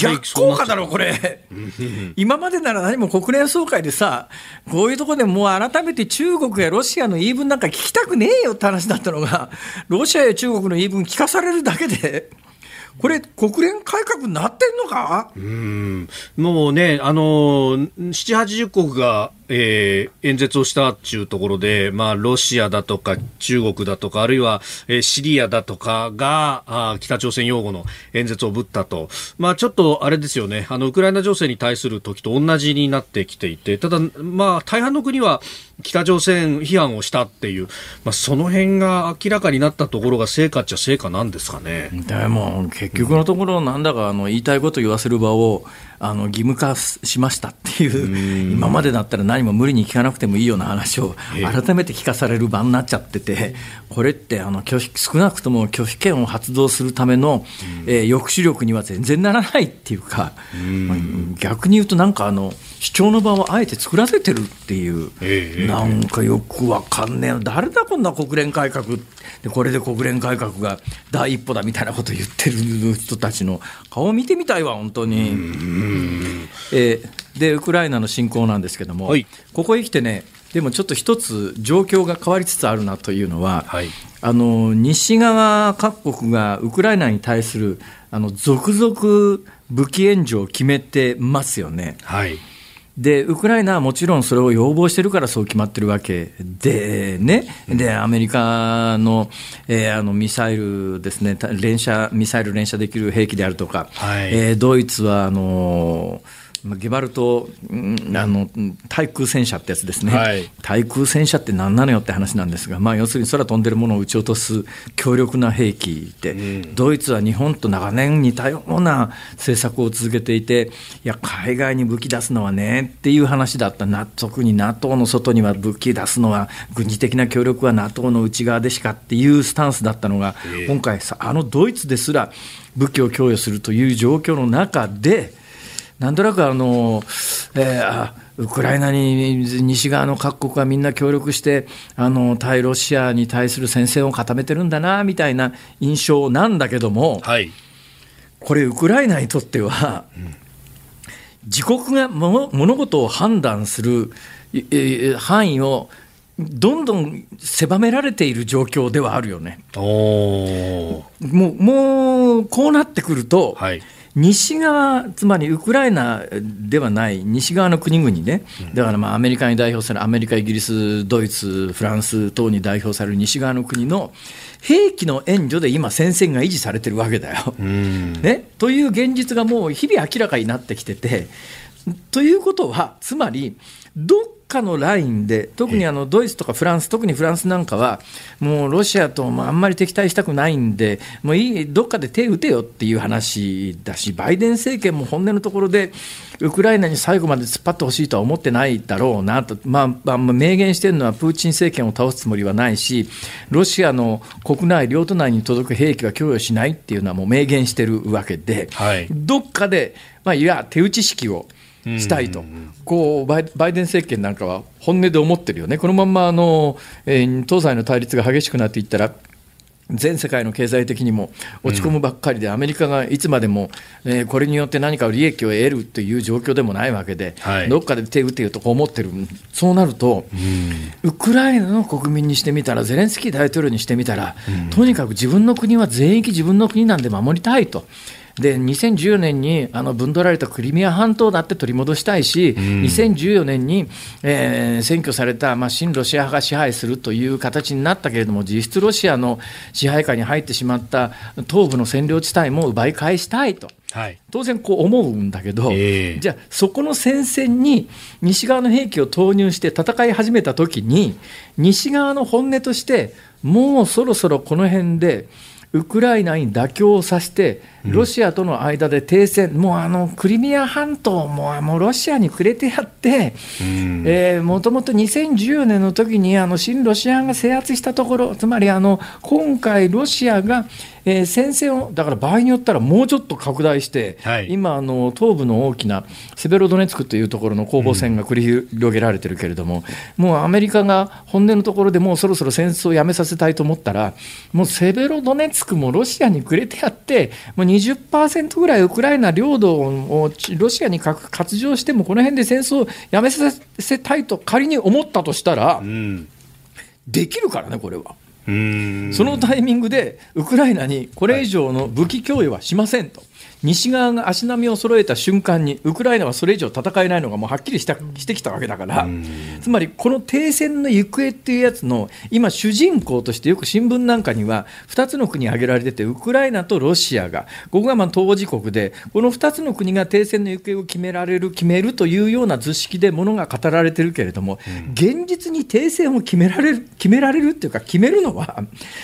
逆効果だろ、これ。今までなら何も国連総会でさ、こういうところでもう改めて中国やロシアの言い分なんか聞きたくねえよって話だったのが、ロシアや中国の言い分聞かされるだけで、これ、国連改革になってんのか？うんもうね、あの7、80国がえー、演説をしたっていうところで、まあ、ロシアだとか中国だとか、あるいは、えー、シリアだとかが、あ北朝鮮擁護の演説をぶったと。まあ、ちょっとあれですよね、あの、ウクライナ情勢に対する時と同じになってきていて、ただ、まあ、大半の国は北朝鮮批判をしたっていう、まあ、その辺が明らかになったところが成果っちゃ成果なんですかね。でも、結局のところ、なんだか、あの、言いたいこと言わせる場を、あの義務化しましたっていう、今までだったら何も無理に聞かなくてもいいような話を改めて聞かされる場になっちゃってて、これってあの拒否少なくとも拒否権を発動するための、えー、抑止力には全然ならないっていうか、まあ、逆に言うと、なんかあの主張の場をあえて作らせてるっていう、なんかよくわかんねえ誰だ、こんな国連改革で、これで国連改革が第一歩だみたいなこと言ってる人たちの顔を見てみたいわ、本当に。えー、で、ウクライナの侵攻なんですけども、はい、ここへ来てね、でもちょっと一つ状況が変わりつつあるなというのは、はい、あの西側各国がウクライナに対するあの続々武器援助を決めてますよね。はいでウクライナはもちろんそれを要望してるからそう決まってるわけでね、でアメリカの,、えー、あのミサイルですね。連射、ミサイル連射できる兵器であるとか、はい、えー、ドイツはあのーゲバルト、あの対空戦車ってやつですね、はい、対空戦車って何なのよって話なんですが、まあ、要するに空飛んでるものを撃ち落とす強力な兵器で、うん、ドイツは日本と長年似たような政策を続けていて、いや、海外に武器出すのはねっていう話だった、特に NATO の外には武器出すのは、軍事的な協力は NATO の内側でしかっていうスタンスだったのが、今回さ、あのドイツですら武器を供与するという状況の中で、なんとなくあの、えー、ウクライナに西側の各国がみんな協力して、あの対ロシアに対する戦線を固めてるんだなみたいな印象なんだけども、はい、これ、ウクライナにとっては、うん、自国が物事を判断する範囲をどんどん狭められている状況ではあるよね。もうもうこうなってくると、はい西側、つまりウクライナではない西側の国々ね、だからまあアメリカに代表される、アメリカ、イギリス、ドイツ、フランス等に代表される西側の国の兵器の援助で今、戦線が維持されてるわけだよ。*laughs* ね、という現実がもう日々明らかになってきてて、ということは、つまり、どっかのラインで、特にあのドイツとかフランス、特にフランスなんかは、もうロシアとあんまり敵対したくないんで、もういい、どっかで手打てよっていう話だし、バイデン政権も本音のところで、ウクライナに最後まで突っ張ってほしいとは思ってないだろうなと、まあ、まあ、明言してるのは、プーチン政権を倒すつもりはないし、ロシアの国内、領土内に届く兵器は供与しないっていうのはもう明言してるわけで、はい、どっかで、まあ、いや、手打ち式を。したいと、こうバイデン政権なんかは本音で思ってるよね、このままあの、えー、東西の対立が激しくなっていったら、全世界の経済的にも落ち込むばっかりで、アメリカがいつまでも、えー、これによって何か利益を得るという状況でもないわけで、はい、どっかで手打っていうとこ思ってる、そうなると、ウクライナの国民にしてみたら、ゼレンスキー大統領にしてみたら、とにかく自分の国は全域自分の国なんで守りたいと。で2014年にあの分取られたクリミア半島だって取り戻したいし、うん、2014年に、えー、占拠された、まあ、親ロシア派が支配するという形になったけれども、実質ロシアの支配下に入ってしまった東部の占領地帯も奪い返したいと。はい、当然こう思うんだけど、えー、じゃあそこの戦線に西側の兵器を投入して戦い始めたときに西側の本音としてもうそろそろこの辺でウクライナに妥協させて、ロシアとの間で停戦、うん、もうあのクリミア半島ももうロシアにくれてやって、もともと2014年の時にあの親ロシアが制圧したところ、つまりあの今回、ロシアが、えー、戦線を、だから場合によったらもうちょっと拡大して、はい、今あの、東部の大きなセベロドネツクというところの攻防戦が繰り広げられてるけれども、うん、もうアメリカが本音のところでもうそろそろ戦争をやめさせたいと思ったら、もうセベロドネツクもロシアにくれてやって、もう20%ぐらいウクライナ領土をロシアに割譲しても、この辺で戦争をやめさせたいと仮に思ったとしたら、うん、できるからね、これは。そのタイミングでウクライナにこれ以上の武器供与はしませんと。西側が足並みを揃えた瞬間に、ウクライナはそれ以上戦えないのがもうはっきりしたしてきたわけだから、つまりこの停戦の行方っていうやつの、今、主人公としてよく新聞なんかには、2つの国挙げられてて、ウクライナとロシアが、ここがまあ当事国で、この2つの国が停戦の行方を決められる、決めるというような図式でものが語られてるけれども、現実に停戦を決められる、決められるっていうか、決めるのは、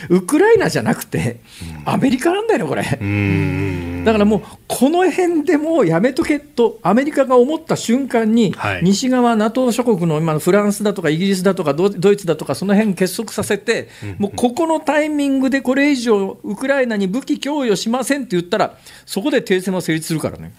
ウクライナじゃなくて、アメリカなんだよね、これ。だからもうこの辺でもうやめとけとアメリカが思った瞬間に、はい、西側、NATO 諸国の今のフランスだとかイギリスだとかドイツだとか、その辺結束させて、もうここのタイミングでこれ以上、ウクライナに武器供与しませんって言ったら、そこで停戦は成立するからね。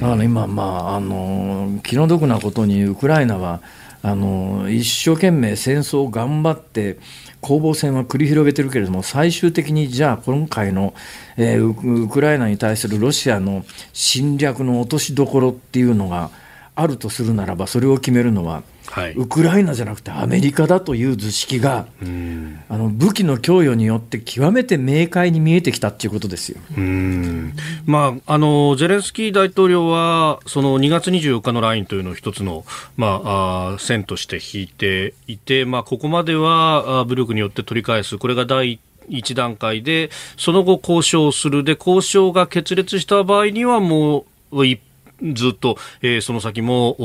だから今、まあ、あの気の毒なことに、ウクライナはあの一生懸命戦争を頑張って、攻防戦は繰り広げてるけれども、最終的にじゃあ、今回の、えー、ウクライナに対するロシアの侵略の落としどころっていうのがあるとするならば、それを決めるのは、はい、ウクライナじゃなくてアメリカだという図式が、あの武器の供与によって極めて明快に見えてきたということですよ、まあ、あのゼレンスキー大統領はその2月24日のラインというのを一つの、まあ、あ線として引いていて、まあ、ここまでは武力によって取り返す。これが第一段階でその後交渉する。で交渉が決裂した場合にはもう一ずっと、えー、その先も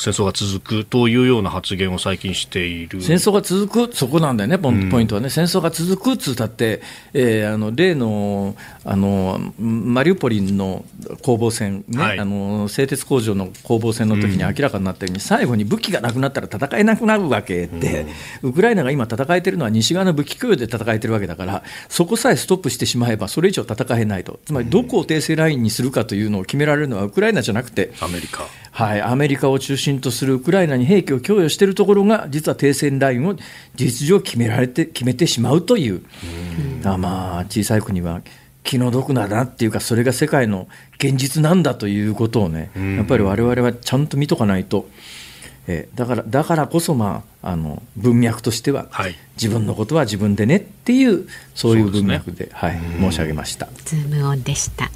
戦争が続くというような発言を最近している。戦争が続く、そこなんだよね、ポイントはね、うん、戦争が続くっつったって、えー、あの例のあのマリウポリの攻防戦、ね、はい、あの製鉄工場の攻防戦の時に明らかになったように、うん、最後に武器がなくなったら戦えなくなるわけで、うん、ウクライナが今戦えてるのは西側の武器供与で戦えてるわけだから、そこさえストップしてしまえば、それ以上戦えないと、つまりどこを訂正ラインにするかというのを決められるのは、ウクライナじゃなくて、アメリカ。はい、アメリカを中心とするウクライナに兵器を供与しているところが、実は停戦ラインを事実上決められて、決めてしまうという、うあまあ、小さい国は気の毒だなっていうか、それが世界の現実なんだということをね、やっぱりわれわれはちゃんと見とかないと。えだからだからこそ、まあ、あの文脈としては、はい、自分のことは自分でねっていうそういう文脈で、ね、はい、申し上げました。ズームオンでした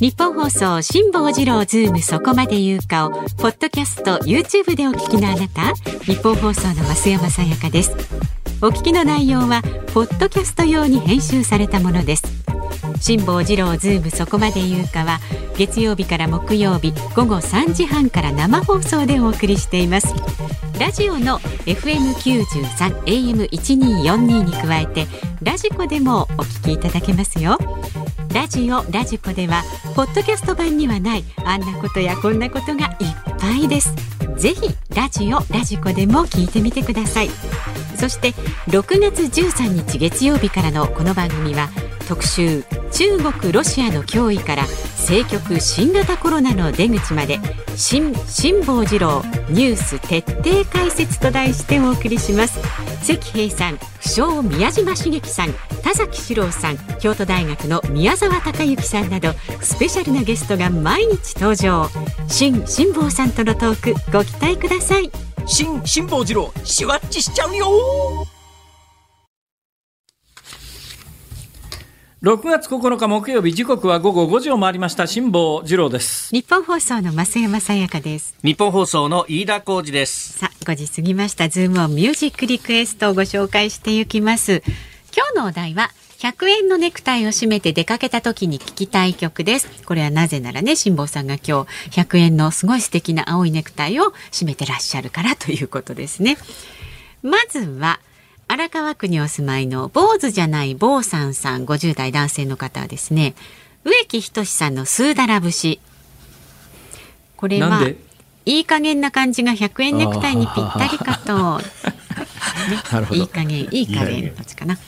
ニッポン放送辛坊治郎ズームそこまで言うかをポッドキャスト YouTube でお聞きのあなたニッポン放送の増山さやかです。お聞きの内容はポッドキャスト用に編集されたものです。辛坊治郎ズームそこまで言うかは月曜日から木曜日午後3時半から生放送でお送りしています。ラジオの FM93 AM1242 に加えてラジコでもお聞きいただけますよ。ラジオラジコではポッドキャスト版にはないあんなことやこんなことがいっぱいです。ぜひラジオラジコでも聞いてみてください。そして6月13日月曜日からのこの番組は特集中国ロシアの脅威から政局新型コロナの出口まで新辛坊治郎ニュース徹底解説と題してお送りします。関平さん不詳宮島茂樹さん田崎史郎さん京都大学の宮沢隆之さんなどスペシャルなゲストが毎日登場。新辛坊さんとのトークご期待ください。新辛坊治郎シュワッチしちゃうよ6月9日木曜日時刻は午後5時を回りました。辛坊治郎です。日本放送の増山さやかです。日本放送の飯田浩二です。さあ5時過ぎました。ズームオンミュージックリクエストをご紹介していきます。今日のお題は100円のネクタイを締めて出かけた時に聞きたい曲です。これはなぜならね、辛坊さんが今日100円のすごい素敵な青いネクタイを締めてらっしゃるからということですね。まずは、荒川区にお住まいの坊主じゃない坊さんさん50代男性の方はですね、植木仁さんのスーダラ節。これは、いい加減な感じが100円ネクタイにぴったりかと。*laughs* ね、いい加減、いい加減、どっちかな。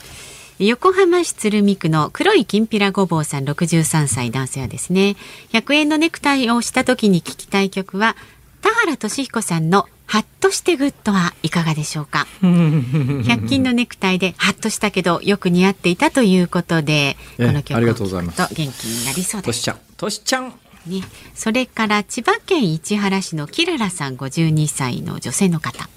横浜市鶴見区の黒いきんぴらごぼうさん63歳男性はですね100円のネクタイをした時に聞きたい曲は田原俊彦さんのハッとして Good はいかがでしょうか？100均のネクタイでハッとしたけどよく似合っていたということでこの曲を聴くと元気になりそうです。としちゃん。としちゃん。ね、それから千葉県市原市のキララさん52歳の女性の方。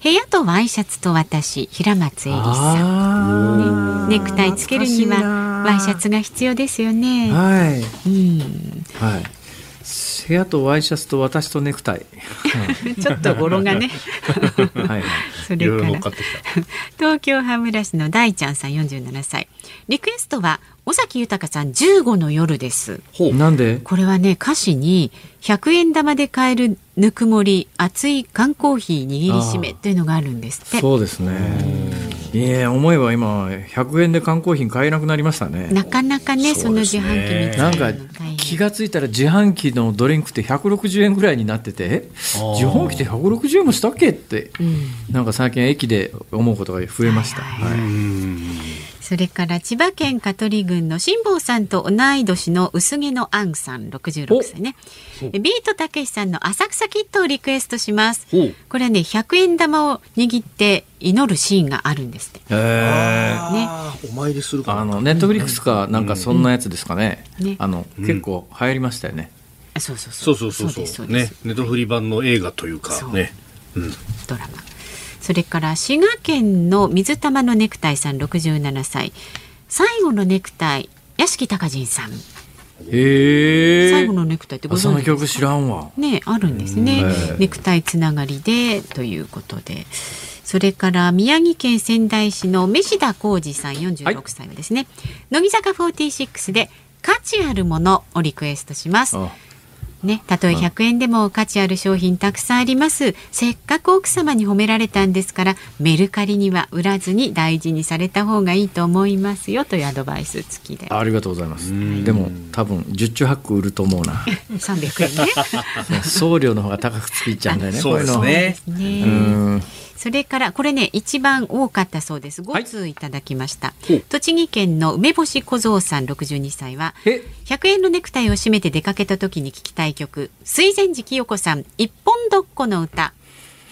部屋とワイシャツと私平松恵里さん、ね、ネクタイつけるにはワイシャツが必要ですよね。はい、うん。はい部屋とワイシャツと私とネクタイ。*laughs* ちょっと語呂がね。*laughs* はい、それから。東京羽村市の大ちゃんさん47歳。リクエストは尾崎豊さん15の夜です。なんで？これはね歌詞に100円玉で買えるぬくもり熱い缶コーヒー握りしめっていうのがあるんですって。そうですねいや思えば今100円で缶コーヒー買えなくなりましたね。なかなかね、ね、その自販機みたいなな。んか気が付いたら自販機のドリンクって160円ぐらいになってて自販機って160円もしたっけ？って、うん、なんか最近駅で思うことが増えました。はい、はいそれから千葉県香取郡の辛坊さんと同い年の薄毛のアンさん66歳ね。ビートたけしさんの浅草キットをリクエストします。これはね100円玉を握って祈るシーンがあるんですって。ね、お参りするあのネットフリックスかなんかそんなやつですかね。うん。ね。あの結構流行りましたよね。そうそうそう。そうそうそうね。ネットフリ版の映画というかね。うん、ドラマ。それから滋賀県の水玉のネクタイさん67歳。最後のネクタイ屋敷隆人さん。へ最後のネクタイってご存知その曲知らんわ。ねあるんですね。ネクタイつながりでということで。それから宮城県仙台市の飯田浩二さん46歳はですね、はい、乃木坂46で価値あるものをリクエストしますね、たとえ100円でも価値ある商品たくさんあります。せっかく奥様に褒められたんですから、メルカリには売らずに大事にされた方がいいと思いますよというアドバイス付きで。ありがとうございます。でも多分十中八九売ると思うな。*laughs* 300円 *laughs* ね。送料の方が高くついちゃうんだよね。そうですね。うんそれからこれね一番多かったそうです。5通いただきました、はい、栃木県の梅干し小僧さん62歳は100円のネクタイを締めて出かけた時に聞きたい曲水前寺清子さん一本どっこの歌。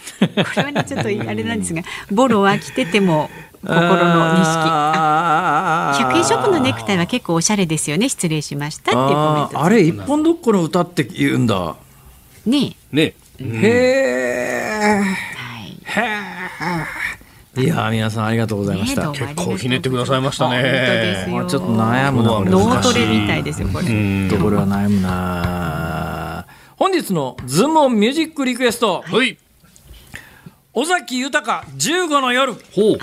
*laughs* これはねちょっとあれなんですがボロは着てても心の認識100円ショップのネクタイは結構おしゃれですよね。失礼しましたっていうコメントあれ一本どっこの歌って言うんだ。ねえ。ねえ、へえいや皆さんありがとうございました。結構ひねってくださいましたね。ちょっと悩むな脳トレみたいですよこれ。とこれは悩むな。本日のズームオンミュージックリクエスト。はい。尾崎豊十五の夜。ほう。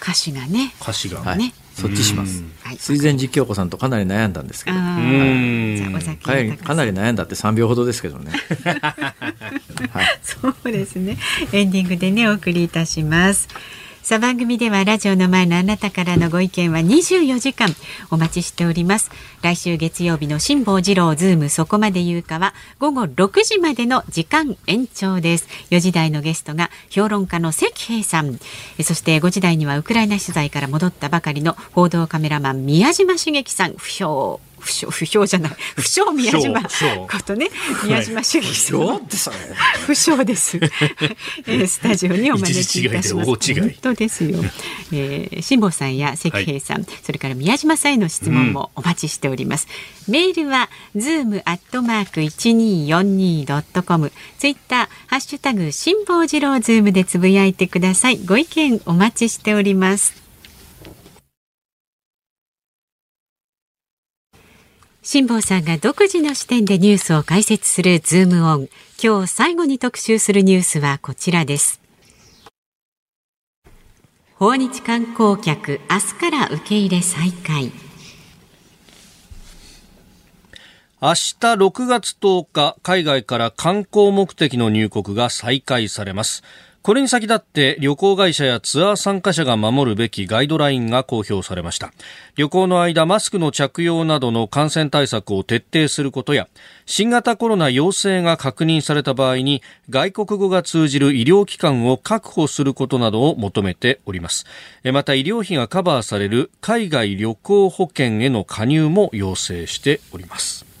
歌詞がね。歌詞がね。そっちします。はい。水前寺京子さんとかなり悩んだんですけど。あうーん。じゃあお酒かなり豊かなり悩んだって3秒ほどですけどね。*laughs* はい。そうですね。エンディングでねお送りいたします。さあ番組ではラジオの前のあなたからのご意見は24時間お待ちしております。来週月曜日の辛坊治郎ズームそこまで言うかは午後6時までの時間延長です。4時台のゲストが評論家の関平さん、えそして5時台にはウクライナ取材から戻ったばかりの報道カメラマン宮嶋茂樹さん不評不肖不評じゃない *laughs* 不肖宮嶋ことね宮嶋茂樹さん、どうってそれ不肖です。*laughs* えースタジオにお招きいたします。本当ですよ。えー、辛坊さんや石平さん、それから宮嶋さんへの質問もお待ちしております。メールはズームアットマーク一二四二ドットコム、ツイッターハッシュタグ辛坊治郎ズームでつぶやいてください。ご意見お待ちしております。辛坊さんが独自の視点でニュースを解説するズームオン。今日最後に特集するニュースはこちらです。訪日観光客、明日から受け入れ再開。明日6月10日、海外から観光目的の入国が再開されます。これに先立って旅行会社やツアー参加者が守るべきガイドラインが公表されました。旅行の間、マスクの着用などの感染対策を徹底することや、新型コロナ陽性が確認された場合に外国語が通じる医療機関を確保することなどを求めております。また医療費がカバーされる海外旅行保険への加入も要請しております。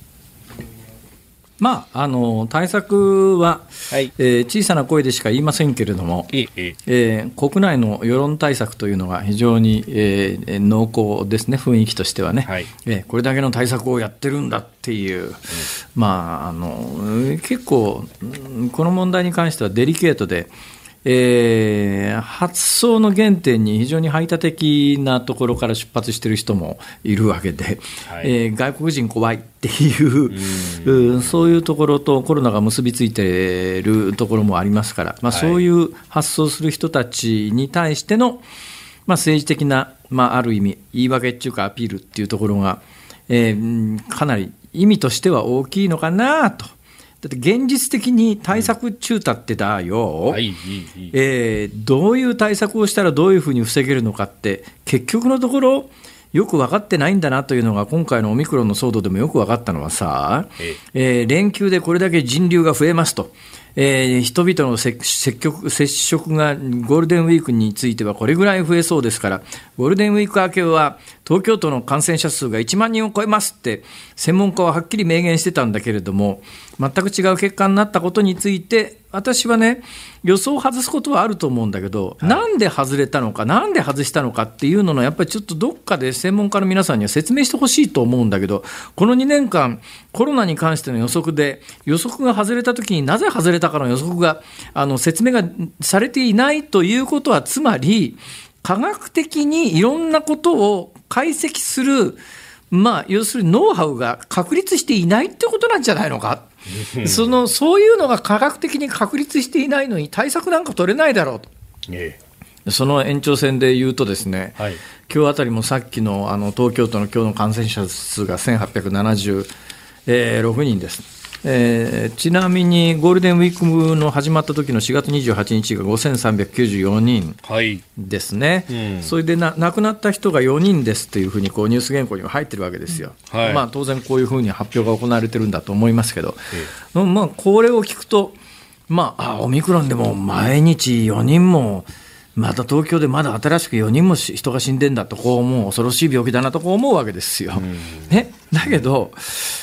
まあ、あの対策は、はい。えー小さな声でしか言いませんけれども、えええー国内の世論対策というのが非常に、えー濃厚ですね、雰囲気としてはね、はい。えーこれだけの対策をやってるんだっていう、まあ、あの結構、うんこの問題に関してはデリケートで、えー発想の原点に非常に排他的なところから出発している人もいるわけで、はいえー外国人怖いっていう、うんそういうところとコロナが結びついているところもありますから、まあ、はいそういう発想する人たちに対しての、まあ、政治的な、まあ、ある意味、言い訳っていうかアピールっていうところが、えーうんかなり意味としては大きいのかなと。だって現実的に対策中立ってだよ、はい。えーどういう対策をしたらどういうふうに防げるのかって、結局のところ、よく分かってないんだなというのが、今回のオミクロンの騒動でもよく分かったのはさ、えー連休でこれだけ人流が増えますと。えー人々の接積極接触がゴールデンウィークについてはこれぐらい増えそうですから、ゴールデンウィーク明けは東京都の感染者数が1万人を超えますって、専門家ははっきり明言してたんだけれども、全く違う結果になったことについて、私はね、予想を外すことはあると思うんだけど、なんで外れたのか、なんで外したのかっていうのの、やっぱりちょっとどっかで専門家の皆さんには説明してほしいと思うんだけど、この2年間、コロナに関しての予測で、予測が外れたときになぜ外れたかの予測が、あの説明がされていないということは、つまり、科学的にいろんなことを解析する、まあ、要するにノウハウが確立していないってことなんじゃないのか。そのそういうのが科学的に確立していないのに対策なんか取れないだろうと。えその延長線で言うとですね、はい今日あたりもさっきのあの東京都の今日の感染者数が1876人です。えーちなみにゴールデンウィークの始まった時の4月28日が5394人えはい。ですね、うん。それでな亡くなった人が4人ですというふうにこうニュース原稿には入ってるわけですよ、はい。まあ、当然こういうふうに発表が行われてるんだと思いますけど、まあ、これを聞くと、まあ、あオミクロンでも毎日4人も、また東京でまだ新しく4人もし人が死んでんだと、こう思う、恐ろしい病気だなとこう思うわけですよ。ね、だけど、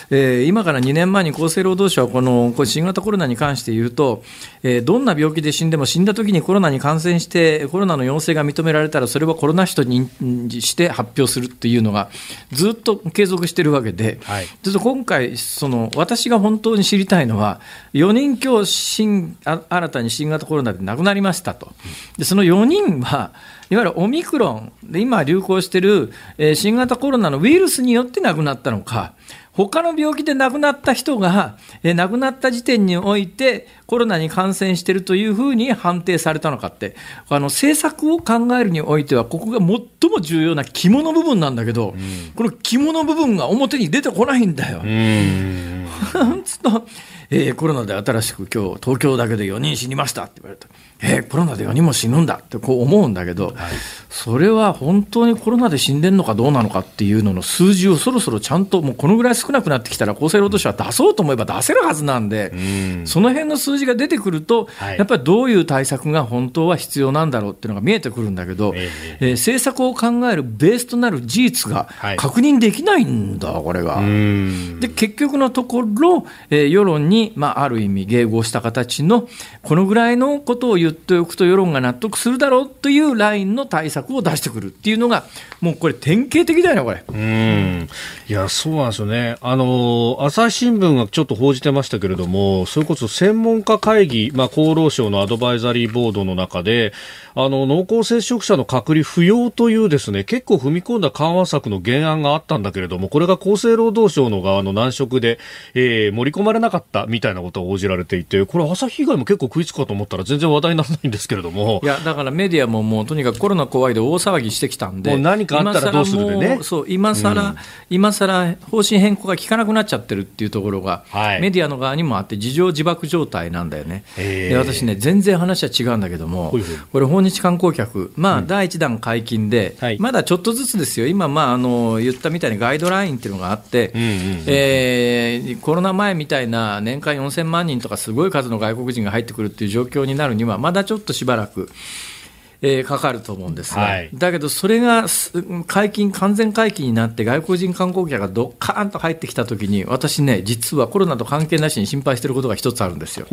えー今から2年前に厚生労働省はこの新型コロナに関して言うと、えーどんな病気で死んでも死んだ時にコロナに感染してコロナの陽性が認められたらそれはコロナ死と認知して発表するっていうのがずっと継続してるわけで、はい。ちょっと今回その私が本当に知りたいのは4人今日新あ新たに新型コロナで亡くなりましたと。でその4人はいわゆるオミクロンで今流行している、えー新型コロナのウイルスによって亡くなったのか他の病気で亡くなった人が、え亡くなった時点において、コロナに感染しているというふうに判定されたのかって、あの政策を考えるにおいては、ここが最も重要な肝の部分なんだけど、うん、この肝の部分が表に出てこないんだよ。うん *laughs* つとえー、コロナで新しく今日東京だけで4人死にましたって言われた。えー、コロナで4人も死ぬんだってこう思うんだけど、はい、それは本当にコロナで死んでるのかどうなのかっていうのの数字をそろそろちゃんともうこのぐらい少なくなってきたら厚生労働省は出そうと思えば出せるはずなんで、ん。その辺の数字が出てくると、はい、やっぱりどういう対策が本当は必要なんだろうっていうのが見えてくるんだけど、えー、えー、政策を考えるベースとなる事実が確認できないんだ、これが。で結局のところ、えー、世論に、まあ、ある意味迎合した形のこのぐらいのことを言っておくと世論が納得するだろうというラインの対策を出してくるっていうのが、もうこれ、典型的だよね、これ。うんいや、そうなんですよね。あの、朝日新聞がちょっと報じてましたけれども、それこそ専門家会議、まあ、厚労省のアドバイザリーボードの中で、あの、濃厚接触者の隔離不要というですね、結構踏み込んだ緩和策の原案があったんだけれども、これが厚生労働省の側の難色で、えー、盛り込まれなかったみたいなことを応じられていて、これ朝日以外も結構食いつくかと思ったら全然話題にならないんですけれども。いや、だからメディアももうとにかくコロナ怖いで大騒ぎしてきたんで、もう何かあったらどうするでね。そう、今更、うん、今更方針変更が効かなくなっちゃってるっていうところが、はい、メディアの側にもあって、事情自爆状態なんだよね。で私ね、全然話は違うんだけども、これ訪日観光客まあ、第1弾解禁で、はい、まだちょっとずつですよ、今、まあ、あの言ったみたいにガイドラインっていうのがあって、えコロナ前みたいな年間4000万人とか、すごい数の外国人が入ってくるっていう状況になるには、まだちょっとしばらく。えー、かかると思うんですが、はい、だけどそれが解禁、完全解禁になって、外国人観光客がどっかーんと入ってきたときに、私ね、実はコロナと関係なしに心配していることが一つあるんですよ。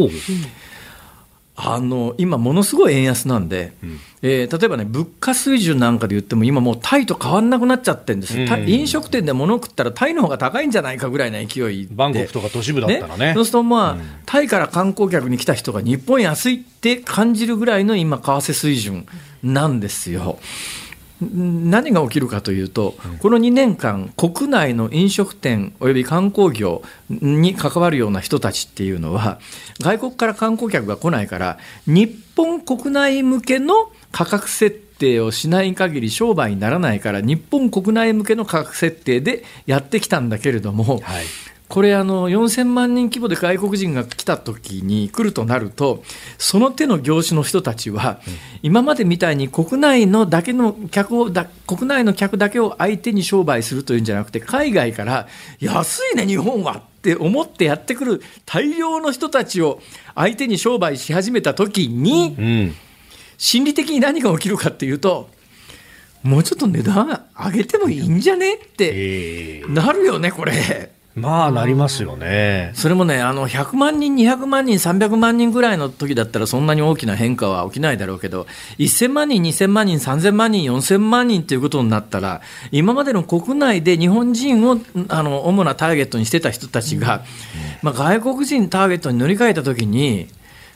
あの今、ものすごい円安なんで、うん、えー、例えばね、物価水準なんかで言っても、今もうタイと変わんなくなっちゃってるんです、うん。うん、飲食店で物食ったら、タイの方が高いんじゃないかぐらいの勢いバンコクとか都市部だったらね。ね。そうすると、まあ、うん、タイから観光客に来た人が日本安いって感じるぐらいの今、為替水準なんですよ。何が起きるかというと、この2年間、国内の飲食店および観光業に関わるような人たちっていうのは、外国から観光客が来ないから、日本国内向けの価格設定をしない限り商売にならないから、日本国内向けの価格設定でやってきたんだけれども、はいこれあの4000万人規模で外国人が来た時に来るとなるとその手の業種の人たちは、今までみたいに国内のだけの客をだ国内の客だけを相手に商売するというんじゃなくて海外から安いね日本はって思ってやってくる大量の人たちを相手に商売し始めた時に、うん、心理的に何が起きるかっていうともうちょっと値段上げてもいいんじゃねってなるよねこれ。まあなりますよね。それもね、あの100万人、200万人、300万人ぐらいの時だったら、そんなに大きな変化は起きないだろうけど、1000万人、2000万人、3000万人、4000万人ということになったら、今までの国内で日本人をあの主なターゲットにしてた人たちが、まあ、外国人ターゲットに乗り換えた時に、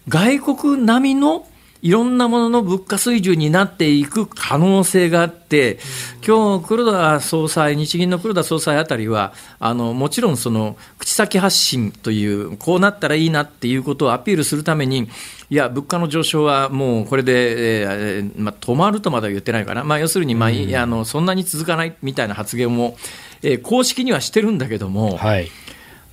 外国並みのいろんなものの物価水準になっていく可能性があって、今日黒田総裁、日銀の黒田総裁あたりは、あのもちろんその口先発信という、こうなったらいいなっていうことをアピールするために、いや、物価の上昇はもうこれで、えーまあ、止まるとまでは言ってないかな、まあ、要するに、まあ、いあのそんなに続かないみたいな発言も、えー、公式にはしてるんだけども、はい、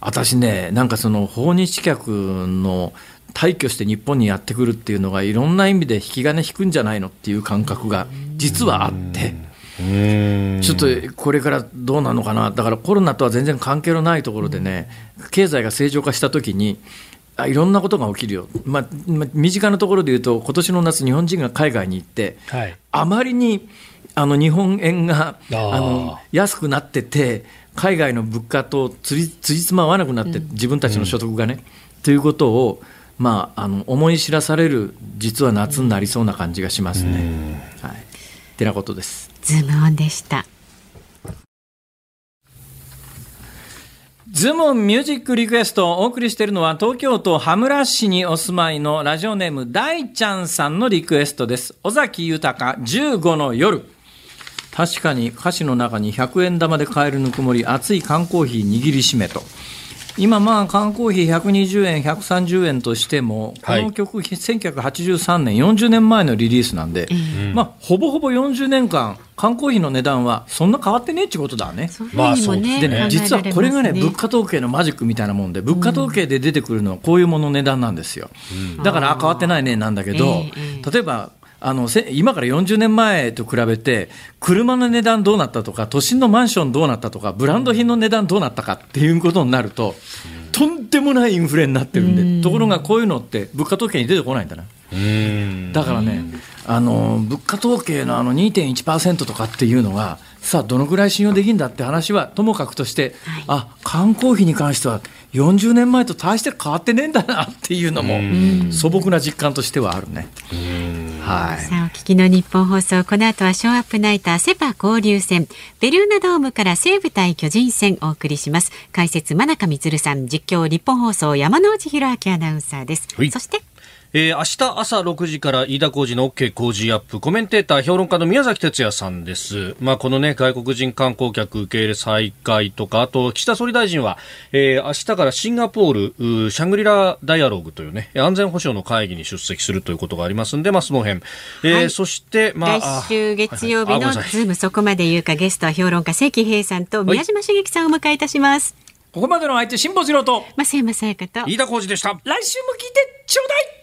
私ね、なんかその訪日客の退去して日本にやってくるっていうのがいろんな意味で引き金引くんじゃないのっていう感覚が実はあって。ちょっとこれからどうなのかな、だからコロナとは全然関係のないところでね、経済が正常化したときに、あいろんなことが起きるよ、まあ、まあ、身近なところで言うと、今年の夏、日本人が海外に行って、はい、あまりにあの日本円があの安くなってて、海外の物価とつりつじつま合わなくなって、自分たちの所得がね、うん、ということを、まあ、あの思い知らされる実は夏になりそうな感じがしますね。はい、てなことです。ズームオンでした。ズームオンミュージックリクエストをお送りしているのは東京都羽村市にお住まいのラジオネーム大ちゃんさんのリクエストです。尾崎豊15の夜。確かに歌詞の中に100円玉で買えるぬくもり熱い缶コーヒー握りしめと今まあ缶コーヒー120円130円としてもこの曲、1983年40年前のリリースなんで、まあ、ほぼほぼ40年間缶コーヒーの値段はそんな変わってねえってことだね。まあそうでね、実はこれがね、物価統計のマジックみたいなもんで、物価統計で出てくるのはこういうものの値段なんですよ。だから、あ、変わってないねなんだけど、例えば、あの今から40年前と比べて、車の値段どうなったとか、都心のマンションどうなったとか、ブランド品の値段どうなったかっていうことになると、とんでもないインフレになってるんで、ところがこういうのって物価統計に出てこないんだな。だからね、あの物価統計のあの2.1%とかっていうのが、さあ、どのぐらい信用できるんだって話はともかくとして、はい、あ缶コーヒーに関しては、40年前と大して変わってねえんだなっていうのも、素朴な実感としてはあるね。はい、さあお聞きの日本放送。この後はショーアップナイターセパ交流戦。ベルーナドームから西武対巨人戦お送りします。解説真中光さん。実況日本放送山内弘明アナウンサーです、そしてえー、明日朝6時から飯田浩二の OK 工事アップコメンテーター評論家の宮崎哲也さんです。まあこのね外国人観光客受け入れ再開とかあと岸田総理大臣は、えー、明日からシンガポールシャングリラダイアログというね安全保障の会議に出席するということがありますんでまあその辺、えー、はい、そしてまあ来週月曜日のズームそこまで言うかゲストは評論家関平さんと宮島茂樹さんをお迎えいたします。ここまでの相手辛坊治郎と増山さやかと飯田浩二でした。来週も聞いてちょうだい